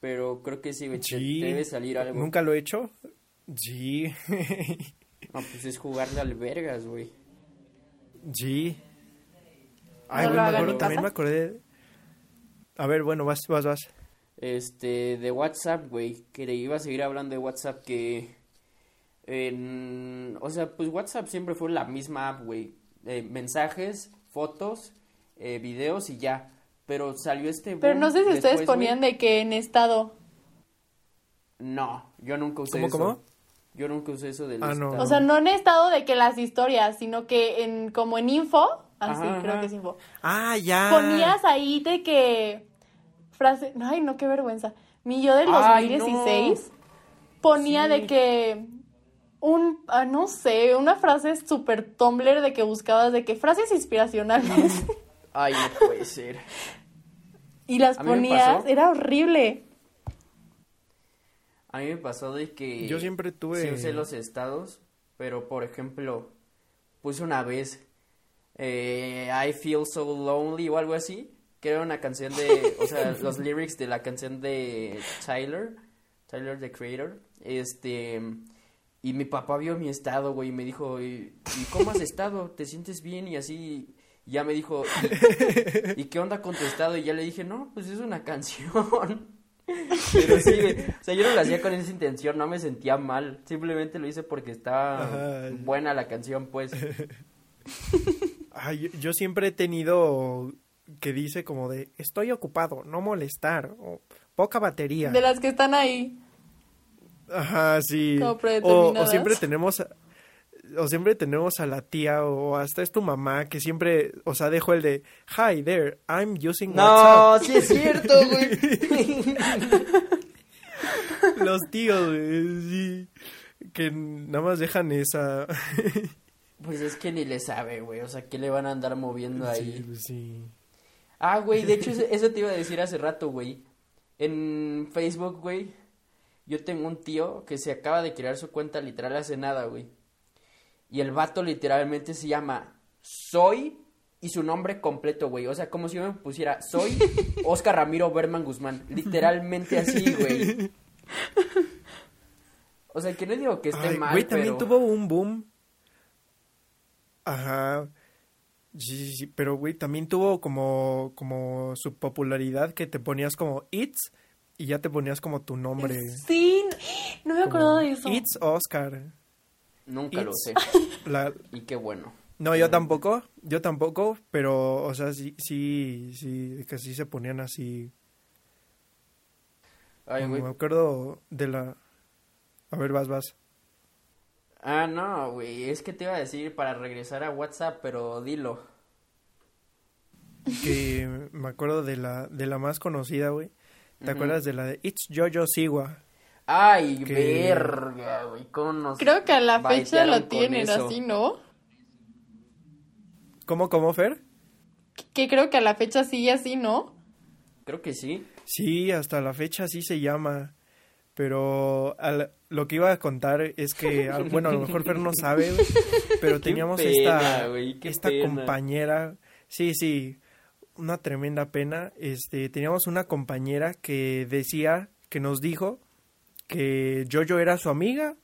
pero creo que sí, güey, Sí, te debe salir algo. ¿Nunca lo he hecho? Sí, No, pues es jugarle al vergas, güey. sí. Ay, No güey, lo me acuerdo, en también casa. me acordé. A ver, bueno, vas, vas, vas. Este, de WhatsApp, güey, que le iba a seguir hablando de WhatsApp que... en- o sea, pues WhatsApp siempre fue la misma app, güey. Eh, mensajes, fotos, eh, videos y ya. Pero salió este... Pero no sé si ustedes ponían güey. de que en estado. No, yo nunca usé ¿Cómo, eso. cómo? Yo nunca usé eso del Ah, no. O sea, no en estado de que las historias, sino que en como en info, así Ajá, creo que es info. Ah, ya. Ponías ahí de que frase, ay, no, qué vergüenza. Mi yo del Ay, 2016 ponía Sí. de que un, ah, no sé, una frase super Tumblr de que buscabas de que frases inspiracionales Ay, no puede ser. y las ponías, era horrible. A mí me pasó de que... Yo siempre tuve- Sí usé los estados, pero por ejemplo, puse una vez eh, I Feel So Lonely o algo así, que era una canción de, o sea, los lyrics de la canción de Tyler, Tyler the Creator, este, y mi papá vio mi estado, güey, y me dijo, ¿y, cómo has estado? ¿Te sientes bien? Y así, y ya me dijo, ¿y, y qué onda con tu estado? Y ya le dije, no, pues es una canción. Pero sí, o sea, yo no lo hacía con esa intención, no me sentía mal, simplemente lo hice porque estaba Ajá. buena la canción, pues. Ay, yo, yo siempre he tenido que dice como de estoy ocupado, no molestar, o poca batería. De las que están ahí. Ajá, sí. Como O, siempre tenemos a- o siempre tenemos a la tía o hasta es tu mamá que siempre, o sea, dejo el de Hi there, I'm using WhatsApp. sí es cierto, güey. Los tíos, güey, sí, que nada más dejan esa. Pues es que ni le sabe, güey, o sea, ¿qué le van a andar moviendo ahí? Sí, pues sí. Ah, güey, de hecho, eso, eso te iba a decir hace rato, güey. En Facebook, güey, yo tengo un tío que se acaba de crear su cuenta literal hace nada, güey. Y el vato literalmente se llama Soy y su nombre completo, güey. O sea, como si yo me pusiera Soy Oscar Ramiro Berman Guzmán. Literalmente así, güey. O sea, que no digo que esté Ay, mal, güey, también pero... tuvo un boom. Ajá. Sí, sí, sí, pero güey, también tuvo como, como su popularidad que te ponías como It's y ya te ponías como tu nombre. Sí, no me acuerdo de eso. It's Oscar. Nunca lo sé. La, Y qué bueno. no, yo tampoco, yo tampoco, pero, o sea, sí, sí, sí, que sí se ponían así. Ay, güey. me acuerdo de la... A ver, vas, vas. Ah, no, güey. Es que te iba a decir para regresar a WhatsApp, pero dilo. Que me acuerdo de la, de la más conocida, güey. ¿Te acuerdas de la de It's Jojo Siwa? Ay, Que- verga, güey. ¿Cómo nos Creo que a la fecha lo tienen eso? así, ¿no? ¿Cómo, cómo, Fer? Que creo que a la fecha sigue así, ¿no? Creo que sí. Sí, hasta la fecha sí se llama. Pero al- lo que iba a contar es que, ah, bueno, a lo mejor Fer no sabe, pero Qué teníamos pena, esta, qué esta pena. compañera, sí, sí, una tremenda pena. Este, teníamos una compañera que decía, que nos dijo que Jojo era su amiga,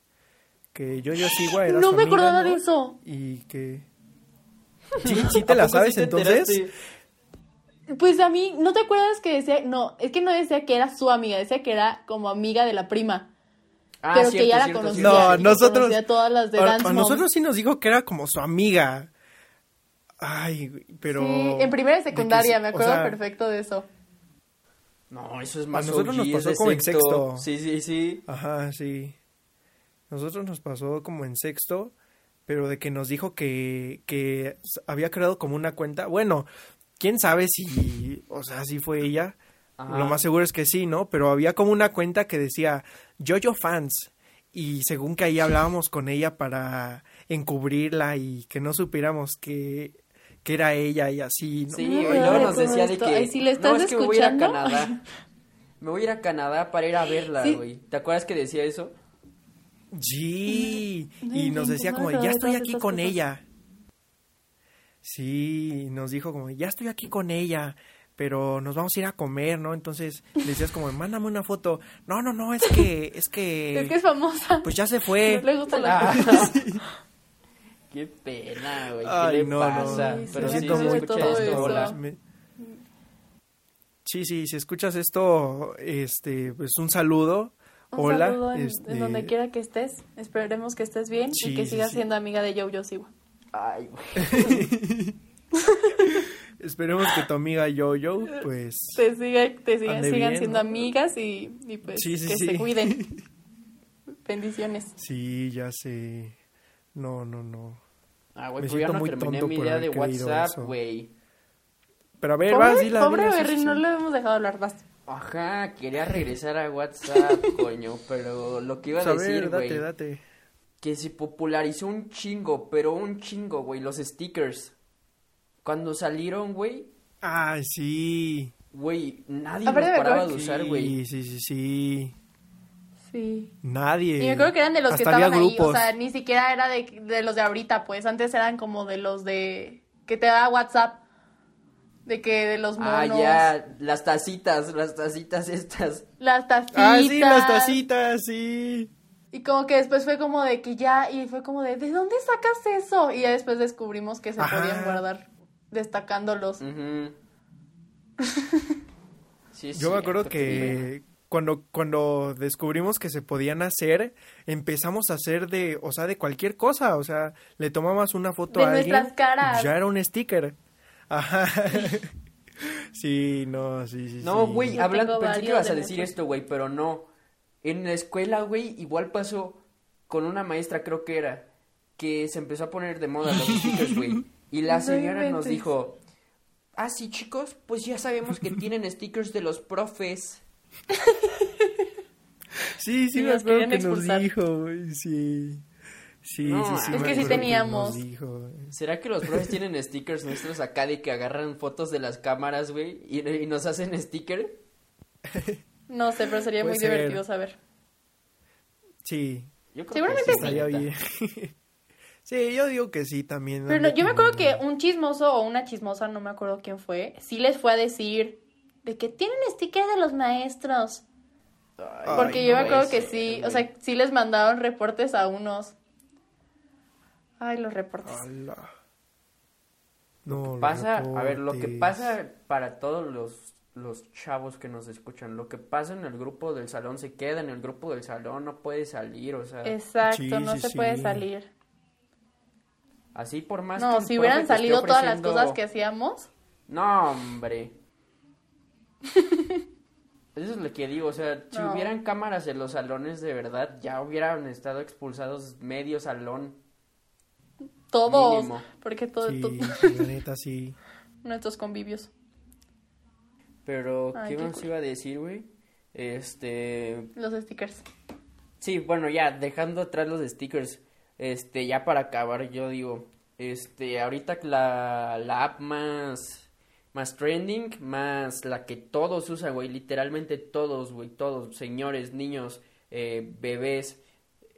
que Jojo Sigua era No su me amiga, acordaba ¿no? de eso. Y que... Sí, sí te ¿A la sabes sí te entonces. enteraste? Pues a mí, ¿no te acuerdas que decía? No, es que no decía que era su amiga, decía que era como amiga de la prima. Ah, pero cierto, que ya la conocía. No, que nosotros- conocía a todas las de A, Dance a nosotros sí nos dijo que era como su amiga. Ay, pero... Sí, en primera y que secundaria, me o acuerdo sea, perfecto de eso. No, eso es más nosotros nos pasó como en sexto. Sí, sí, sí. Ajá, sí. Nosotros nos pasó como en sexto, pero de que nos dijo que, que había creado como una cuenta. Bueno, quién sabe si, o sea, si fue ella. Ajá. Lo más seguro es que sí, ¿no? Pero había como una cuenta que decía Jojo Fans. Y según que ahí hablábamos con ella para encubrirla y que no supiéramos que, que era ella y así, ¿no? Sí, y luego nos decía de esto. que... Ay, si le estás no, es que me voy a ir a escuchando. Canadá. Me voy a ir a Canadá para ir a verla, Sí. güey. ¿Te acuerdas que decía eso? Sí, No y nos decía no como, ya estoy aquí con cosas. ella. Sí, nos dijo como, ya estoy aquí con ella, pero nos vamos a ir a comer, ¿no? Entonces le decías como, mándame una foto. No, no, no, es que, es que, Es que es famosa. pues ya se fue. No le gustan las Ah. cosas. Qué pena, güey. ¿Qué Ay, le no, pasa? no. Sí, Pero sí, sí, hola. Me- Sí, sí, si escuchas esto, este, pues un saludo. Un Hola. saludo en, en este, donde quiera que estés. Esperemos que estés bien Sí, y que sí, sigas sí. siendo amiga de Jojo Siwa. Ay, güey. Esperemos que tu amiga Yo-Yo, pues... Te, siga, te sigan, Ande sigan bien, siendo ¿no? amigas y, y pues Sí, sí, que sí. se cuiden. Bendiciones. Sí, ya sé. No, no, no. Ah, güey, Me pues siento no muy terminé tonto mi por idea de WhatsApp, eso. güey. Pero a ver, vas, Pobre, dila, pobre dila, sí, Berry, no le hemos dejado hablar más. Ajá, quería regresar a WhatsApp, coño, pero lo que iba a Pues, a decir, güey, date, date. que se popularizó un chingo, pero un chingo, güey, los stickers. Cuando salieron, güey, Ay, sí. güey, nadie me paraba de usar, güey. Sí, sí, sí, sí. Sí. Nadie. Y me acuerdo que eran de los que Hasta estaban ahí, o sea, ni siquiera era de, de los de ahorita, pues antes eran como de los de que te da WhatsApp, de que de los monos, Ah, ya, las tacitas, las tacitas estas. las tacitas. Ah, sí, las tacitas, sí. Y como que después fue como de que ya, y fue como de, ¿de dónde sacas eso? Y ya después descubrimos que se Ajá. podían guardar destacándolos. Sí, Yo me acuerdo que cuando, cuando descubrimos que se podían hacer, empezamos a hacer de, o sea, de cualquier cosa. O sea, le tomabas una foto De a alguien. nuestras caras. Ya era un sticker. Ajá. sí, no, sí, sí. No, güey, hablando, pensé que ibas de a decir muchos. esto, güey, pero no. En la escuela, güey, igual pasó con una maestra, creo que era, que se empezó a poner de moda los stickers, güey. Y la No señora nos dijo, ah, sí, chicos, pues ya sabemos que tienen stickers de los profes. Sí, sí, me nos acuerdo querían que nos expulsar. dijo, güey, sí. Sí, No, sí, sí. es que sí teníamos. nos dijo. ¿Será que los profes tienen stickers nuestros acá de que agarran fotos de las cámaras, güey, y, y nos hacen sticker? No sé, pero sería Puede muy ser. divertido saber. Sí, Yo creo Seguramente que sí, estaría bien. Sí, yo digo que sí también. Pero no, yo me acuerdo que un chismoso o una chismosa, no me acuerdo quién fue, sí les fue a decir de que tienen sticker de los maestros. Ay, Porque Ay, yo no me acuerdo que sí, o sea, sí les mandaron reportes a unos. Ay, los reportes. Ala. No, pasa, a ver, lo que pasa para todos los, los chavos que nos escuchan. Lo que pasa en el grupo del salón se queda en el grupo del salón, no puede salir, o sea. Exacto, Sí, no sí, se puede salir. Así por más No, que el si hubieran salido todas las cosas que hacíamos. No, hombre. Eso es lo que digo, o sea, si No. hubieran cámaras en los salones de verdad, ya hubieran estado expulsados medio salón. Todos. Mínimo. Porque todo, Sí, la neta, sí. nuestros convivios. Pero, Ay, ¿qué qué más cool. iba a decir, güey? Este, Los stickers. Sí, bueno, ya dejando atrás los stickers, este, ya para acabar, yo digo, este, ahorita la, la app más, más trending, más la que todos usan, güey, literalmente todos, güey, todos, señores, niños, eh, bebés,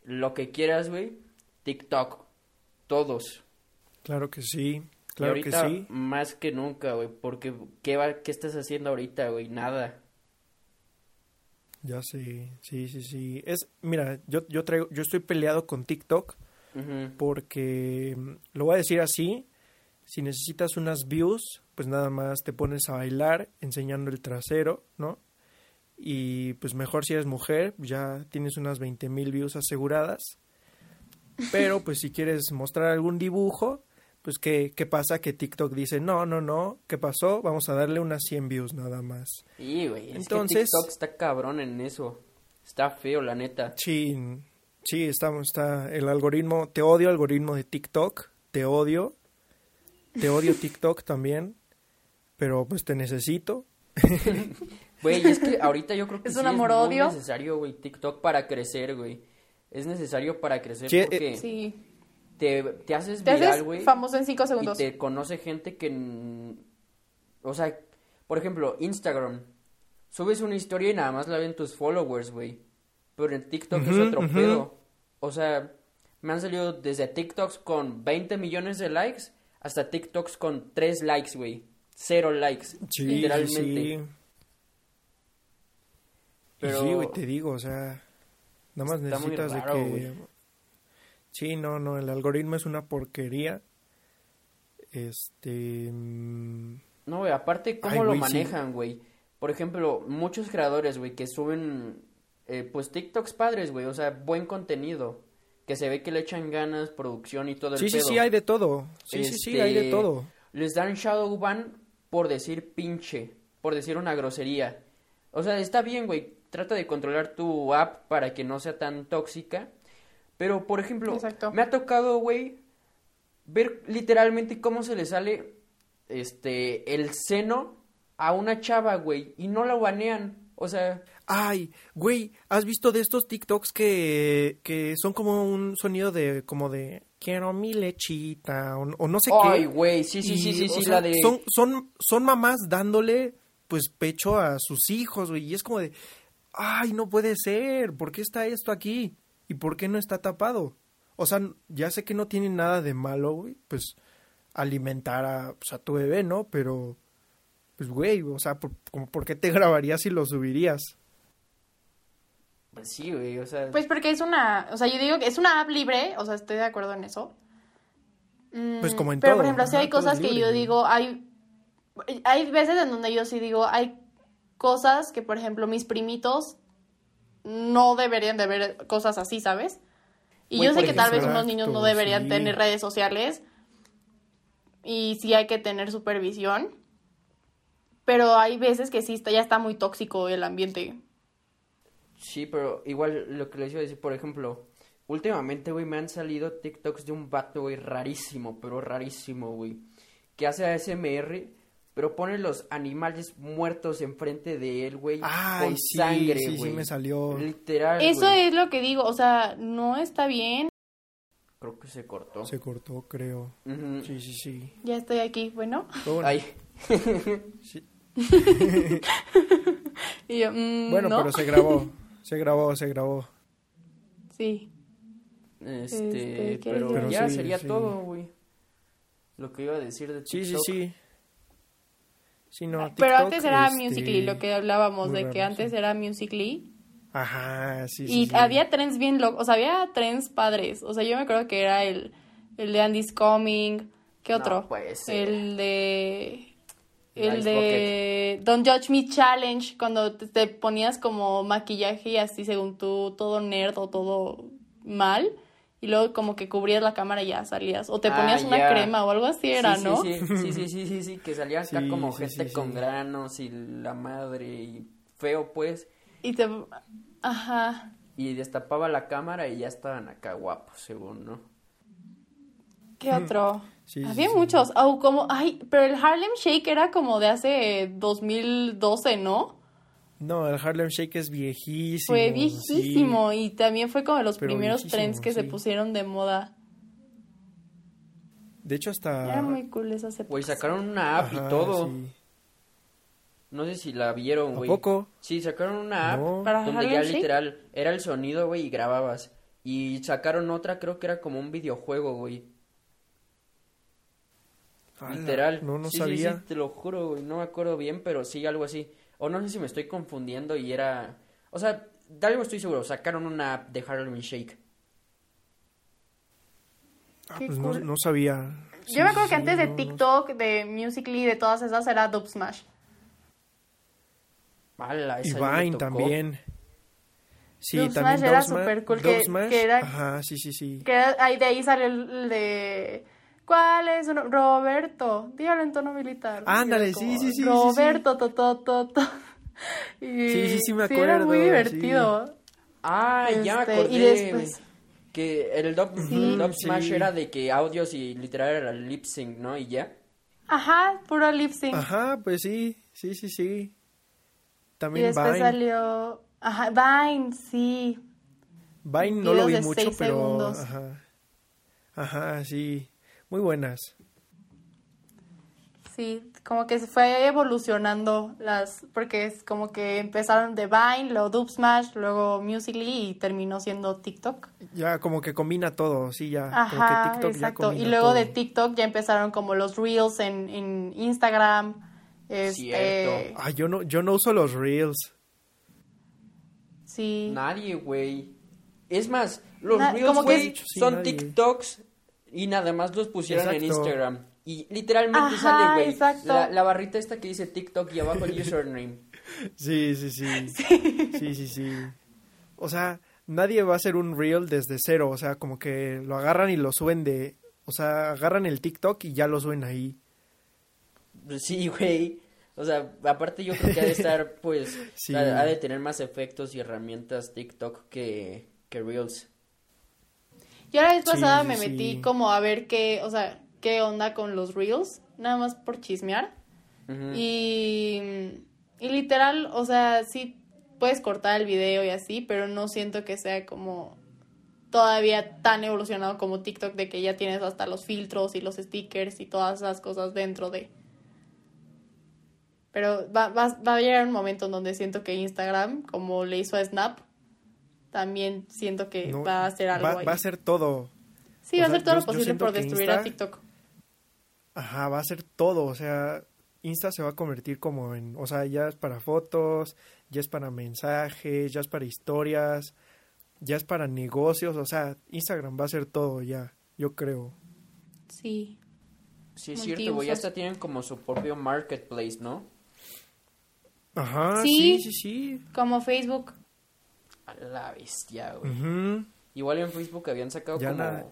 lo que quieras, güey, TikTok, todos. Claro que sí. Y Claro que ahorita sí. más que nunca, güey, porque ¿qué, va, ¿qué estás haciendo ahorita, güey? Nada. Ya sé. Sí, sí, sí. Es, mira, yo, yo traigo, yo estoy peleado con TikTok Porque mm, lo voy a decir así. Si necesitas unas views, pues nada más te pones a bailar enseñando el trasero, ¿no? Y pues mejor si eres mujer, ya tienes unas 20 mil views aseguradas. Pero pues si quieres mostrar algún dibujo, pues ¿qué, ¿qué pasa? Que TikTok dice, no, no, no, ¿qué pasó? Vamos a darle unas 100 views nada más. Sí, güey, es Entonces- que TikTok está cabrón en eso. Está feo, la neta. Sí, sí, está, está el algoritmo, te odio algoritmo de TikTok, te odio, te odio TikTok también, pero pues te necesito. Güey, es que ahorita yo creo que Es sí un es amor-odio. muy necesario, güey, TikTok para crecer, güey. Es necesario para crecer Sí, eh, porque Sí. te, te haces Te viral, haces güey. famoso en cinco Y segundos. te conoce gente que... O sea, por ejemplo, Instagram. Subes una historia y nada más la ven tus followers, güey. Pero en TikTok es otro pedo. O sea, me han salido desde TikToks con 20 millones de likes hasta TikToks con 3 likes, güey. Cero likes. Sí, literalmente. sí. Pero- Sí, güey, te digo, o sea, nada más necesitas raro, de que... güey. Sí, no, no, el algoritmo es una porquería. Este... mm, No, güey, aparte, ¿cómo Ay, lo manejan, güey? Por ejemplo, muchos creadores, güey, que suben, eh, pues, TikToks padres, güey, o sea, buen contenido, que se ve que le echan ganas, producción y todo el Sí, sí, pedo. sí, hay de todo. Sí, sí, sí, hay de Este, todo. Les dan shadow ban por decir pinche, por decir una grosería. O sea, está bien, güey, trata de controlar tu app para que no sea tan tóxica. Pero, por ejemplo, Exacto. me ha tocado, güey, ver literalmente cómo se le sale este el seno a una chava, güey, y no la banean. O sea, Ay, güey, ¿has visto de estos TikToks que, que son como un sonido de, como de, quiero mi lechita, o, o no sé ay, qué? güey, sí, sí, Y, sí, sí, sí, sea, la de Son, son, son mamás dándole, pues, pecho a sus hijos, güey, y es como de, ay, no puede ser, ¿por qué está esto aquí? ¿Y por qué no está tapado? O sea, ya sé que no tiene nada de malo, güey, pues, alimentar a, pues, a tu bebé, ¿no? Pero, pues, güey, o sea, ¿por, como, ¿por qué te grabarías y lo subirías? Pues sí, güey, o sea, Pues porque es una, o sea, yo digo que es una app libre, o sea, estoy de acuerdo en eso. Mm, Pues como en Pero, todo, por ejemplo, sí hay cosas que libre, yo güey. digo, hay, hay veces en donde yo sí digo, hay cosas que, por ejemplo, mis primitos no deberían de ver cosas así, ¿sabes? Y Güey, yo sé que tal vez unos niños no deberían sí. tener redes sociales y sí hay que tener supervisión, pero hay veces que sí está, ya está muy tóxico el ambiente. Sí, pero igual lo que les iba a decir, por ejemplo, últimamente, güey, me han salido TikToks de un vato, güey, rarísimo, pero rarísimo, güey, que hace ASMR, pero pone los animales muertos enfrente de él, güey, con sí, sangre, sí, sí güey. me salió. Literal, Eso güey. es lo que digo, o sea, no está bien. Creo que se cortó. Se cortó, creo. Sí, sí, sí. Ya estoy aquí, bueno. Sí. Y yo, mm, Bueno, ¿no? pero se grabó. Se grabó, se grabó. Sí. este, Este, ¿qué pero, Pero ya sí, sería sí. todo, güey. Lo que iba a decir de Sí, sí, TikTok. sí. Sí, no, pero antes era este, Musical.ly, lo que hablábamos muy de que antes sí. era Musical.ly. Ajá, sí, sí. Y sí. había trends bien locos, o sea, había trends padres. O sea, yo me acuerdo que era el, el de Andy's Coming. ¿Qué otro? puede ser. El de... El de Don't Judge Me Challenge, cuando te, te ponías como maquillaje y así según tú, todo nerd o todo mal. Y luego como que cubrías la cámara y ya salías. O te Ah, ponías una crema o algo así era, sí, ¿no? Sí, sí, sí, sí, sí, sí, sí, que salía acá como sí, gente sí, con granos y la madre y feo pues. Y te... Ajá. Y destapaba la cámara y ya estaban acá guapos, según, ¿no? ¿Qué otro? Sí, Había sí. muchos. Oh, como, ay, pero el Harlem Shake era como de hace 2012, ¿no? No, el Harlem Shake es viejísimo. Fue sí. viejísimo y también fue como de los Pero primeros trends que se pusieron de moda. De hecho, hasta. Era muy cool esas épocas. Güey, sacaron una app Ajá, y todo. sí. No sé si la vieron, ¿A güey. poco? Sí, sacaron una app No. Para donde Harlem ya Shake. literal era el sonido, güey, y grababas. Y sacaron otra, creo que era como un videojuego, güey. Ala, Literal. No, no Sí, sí, sabía. sí, te lo juro, güey. No me acuerdo bien, pero sí, algo así. O no sé si me estoy confundiendo y era... O sea, de algo estoy seguro. Sacaron una app de Harlem Shake. Ah, Qué pues no, cool. no sabía. Yo Sí, me acuerdo que sí, antes de TikTok, de Musical.ly, de todas esas, era Dub Smash. Y Ala, esa Vine tocó. también. Sí, Dub también Smash era Dub súper cool, Dub que- Smash, que era- Ajá, sí, sí, sí. Que era- ahí de ahí salió el de... ¿Cuál es? Roberto. Dígalo en tono militar. Ándale, Y era sí, sí, sí, sí, sí. Roberto, to, to, to, to. Y Sí, sí, sí me era acuerdo, muy sí. Ah, divertido. ya me Este, acordé. y después- Que el Dub, Sí. Dub Smash Sí. era de que audios y literal era lip sync, ¿no? Y ya. Ajá, puro lip sync. Ajá, pues sí, sí, sí, sí. y También después Vine. salió... Ajá, Vine, sí. Vine no lo vi mucho, pero... segundos. Ajá. Ajá, sí. Muy buenas. Sí, como que se fue evolucionando las, porque es como que empezaron de Vine, luego Dub Smash, luego Musical.ly y terminó siendo TikTok. Ya como que combina todo, sí, ya. Ajá, como que TikTok ya exacto. Y luego de. TikTok ya empezaron como los Reels en, en Instagram. Este, Cierto. Ah, yo no, yo no uso los Reels. sí. Nadie, güey. Es más, los Na- Reels, güey, Sí, son nadie. TikToks y nada más los pusieron en. Instagram. Y literalmente Ajá, sale, güey, la, la barrita esta que dice TikTok y abajo el username. Sí, sí, sí. Sí, sí, sí. O sea, nadie va a hacer un reel desde cero. O sea, como que lo agarran y lo suben de... O sea, agarran el TikTok y ya lo suben ahí. Sí, güey. O sea, aparte yo creo que ha de estar, pues, Sí. ha, ha de tener más efectos y herramientas TikTok que, que Reels. Yo la vez pasada sí, me sí. metí como a ver qué, o sea, qué onda con los Reels, nada más por chismear. Y, y literal, o sea, sí puedes cortar el video y así, pero no siento que sea como todavía tan evolucionado como TikTok de que ya tienes hasta los filtros y los stickers y todas esas cosas dentro de. Pero va, va, va a llegar un momento en donde siento que Instagram, como le hizo a Snap, también siento que No, va a hacer algo va, ahí. va a ser todo. sí, o va a hacer todo yo- lo posible por destruir a TikTok. Ajá, va a ser todo. O sea, Insta se va a convertir como en... O sea, ya es para fotos, ya es para mensajes, ya es para historias, ya es para negocios. O sea, Instagram va a ser todo ya, yo creo. Sí. Sí, es cierto, güey, ya hasta tienen como su propio marketplace, ¿no? Ajá, Sí. sí, sí, sí. Como Facebook. A la bestia, güey. Igual en Facebook habían sacado Ya como nada.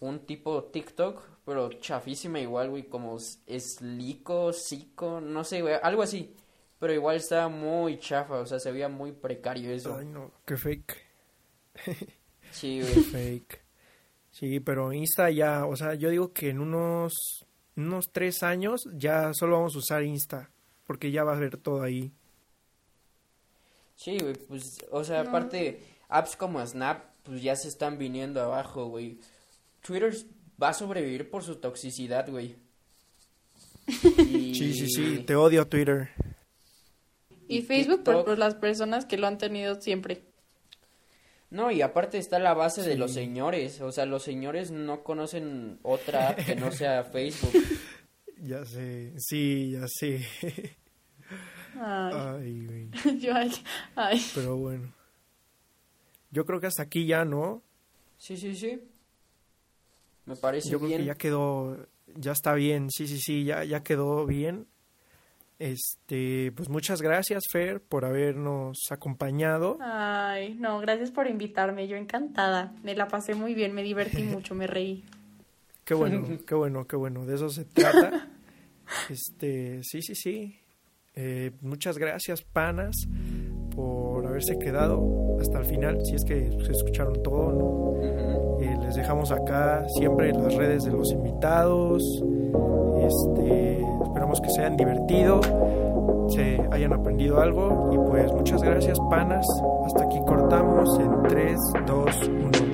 un tipo TikTok, pero chafísima igual, güey, como Slico, Zico, no sé, güey, algo así. Pero igual estaba muy chafa, o sea, se veía muy precario eso. Ay, no, qué fake, Sí, qué güey. fake. Sí, pero Insta ya, o sea, yo digo que en unos, unos tres años ya solo vamos a usar Insta, porque ya va a ver todo ahí. Sí, güey, pues, o sea, aparte, apps como Snap, pues ya se están viniendo abajo, güey. Twitter va a sobrevivir por su toxicidad, güey. Y- Sí, sí, sí, te odio Twitter. Y, Y Facebook por, TikTok. por las personas que lo han tenido siempre. No, y aparte está la base de los señores. O sea, los señores no conocen otra app que no sea Facebook. Ya sé, sí, ya sé. Ay, güey. yo, ay, ay. Pero bueno. Yo creo que hasta aquí ya, ¿no? Sí, sí, sí. Me parece Yo creo bien. que ya quedó, ya está bien, sí, sí, sí, ya, ya quedó bien. Este, pues muchas gracias, Fer, por habernos acompañado. Ay, no, gracias por invitarme. Yo encantada. Me la pasé muy bien, me divertí mucho, me reí. Qué bueno, qué bueno, qué bueno. De eso se trata. Este, sí, sí, sí. Eh, muchas gracias, panas, por haberse quedado hasta el final, si es que se escucharon todo, ¿no? Eh, les dejamos acá siempre las redes de los invitados. Este, esperamos que se hayan divertido, se hayan aprendido algo y pues muchas gracias, panas. Hasta aquí cortamos en 3, 2, 1.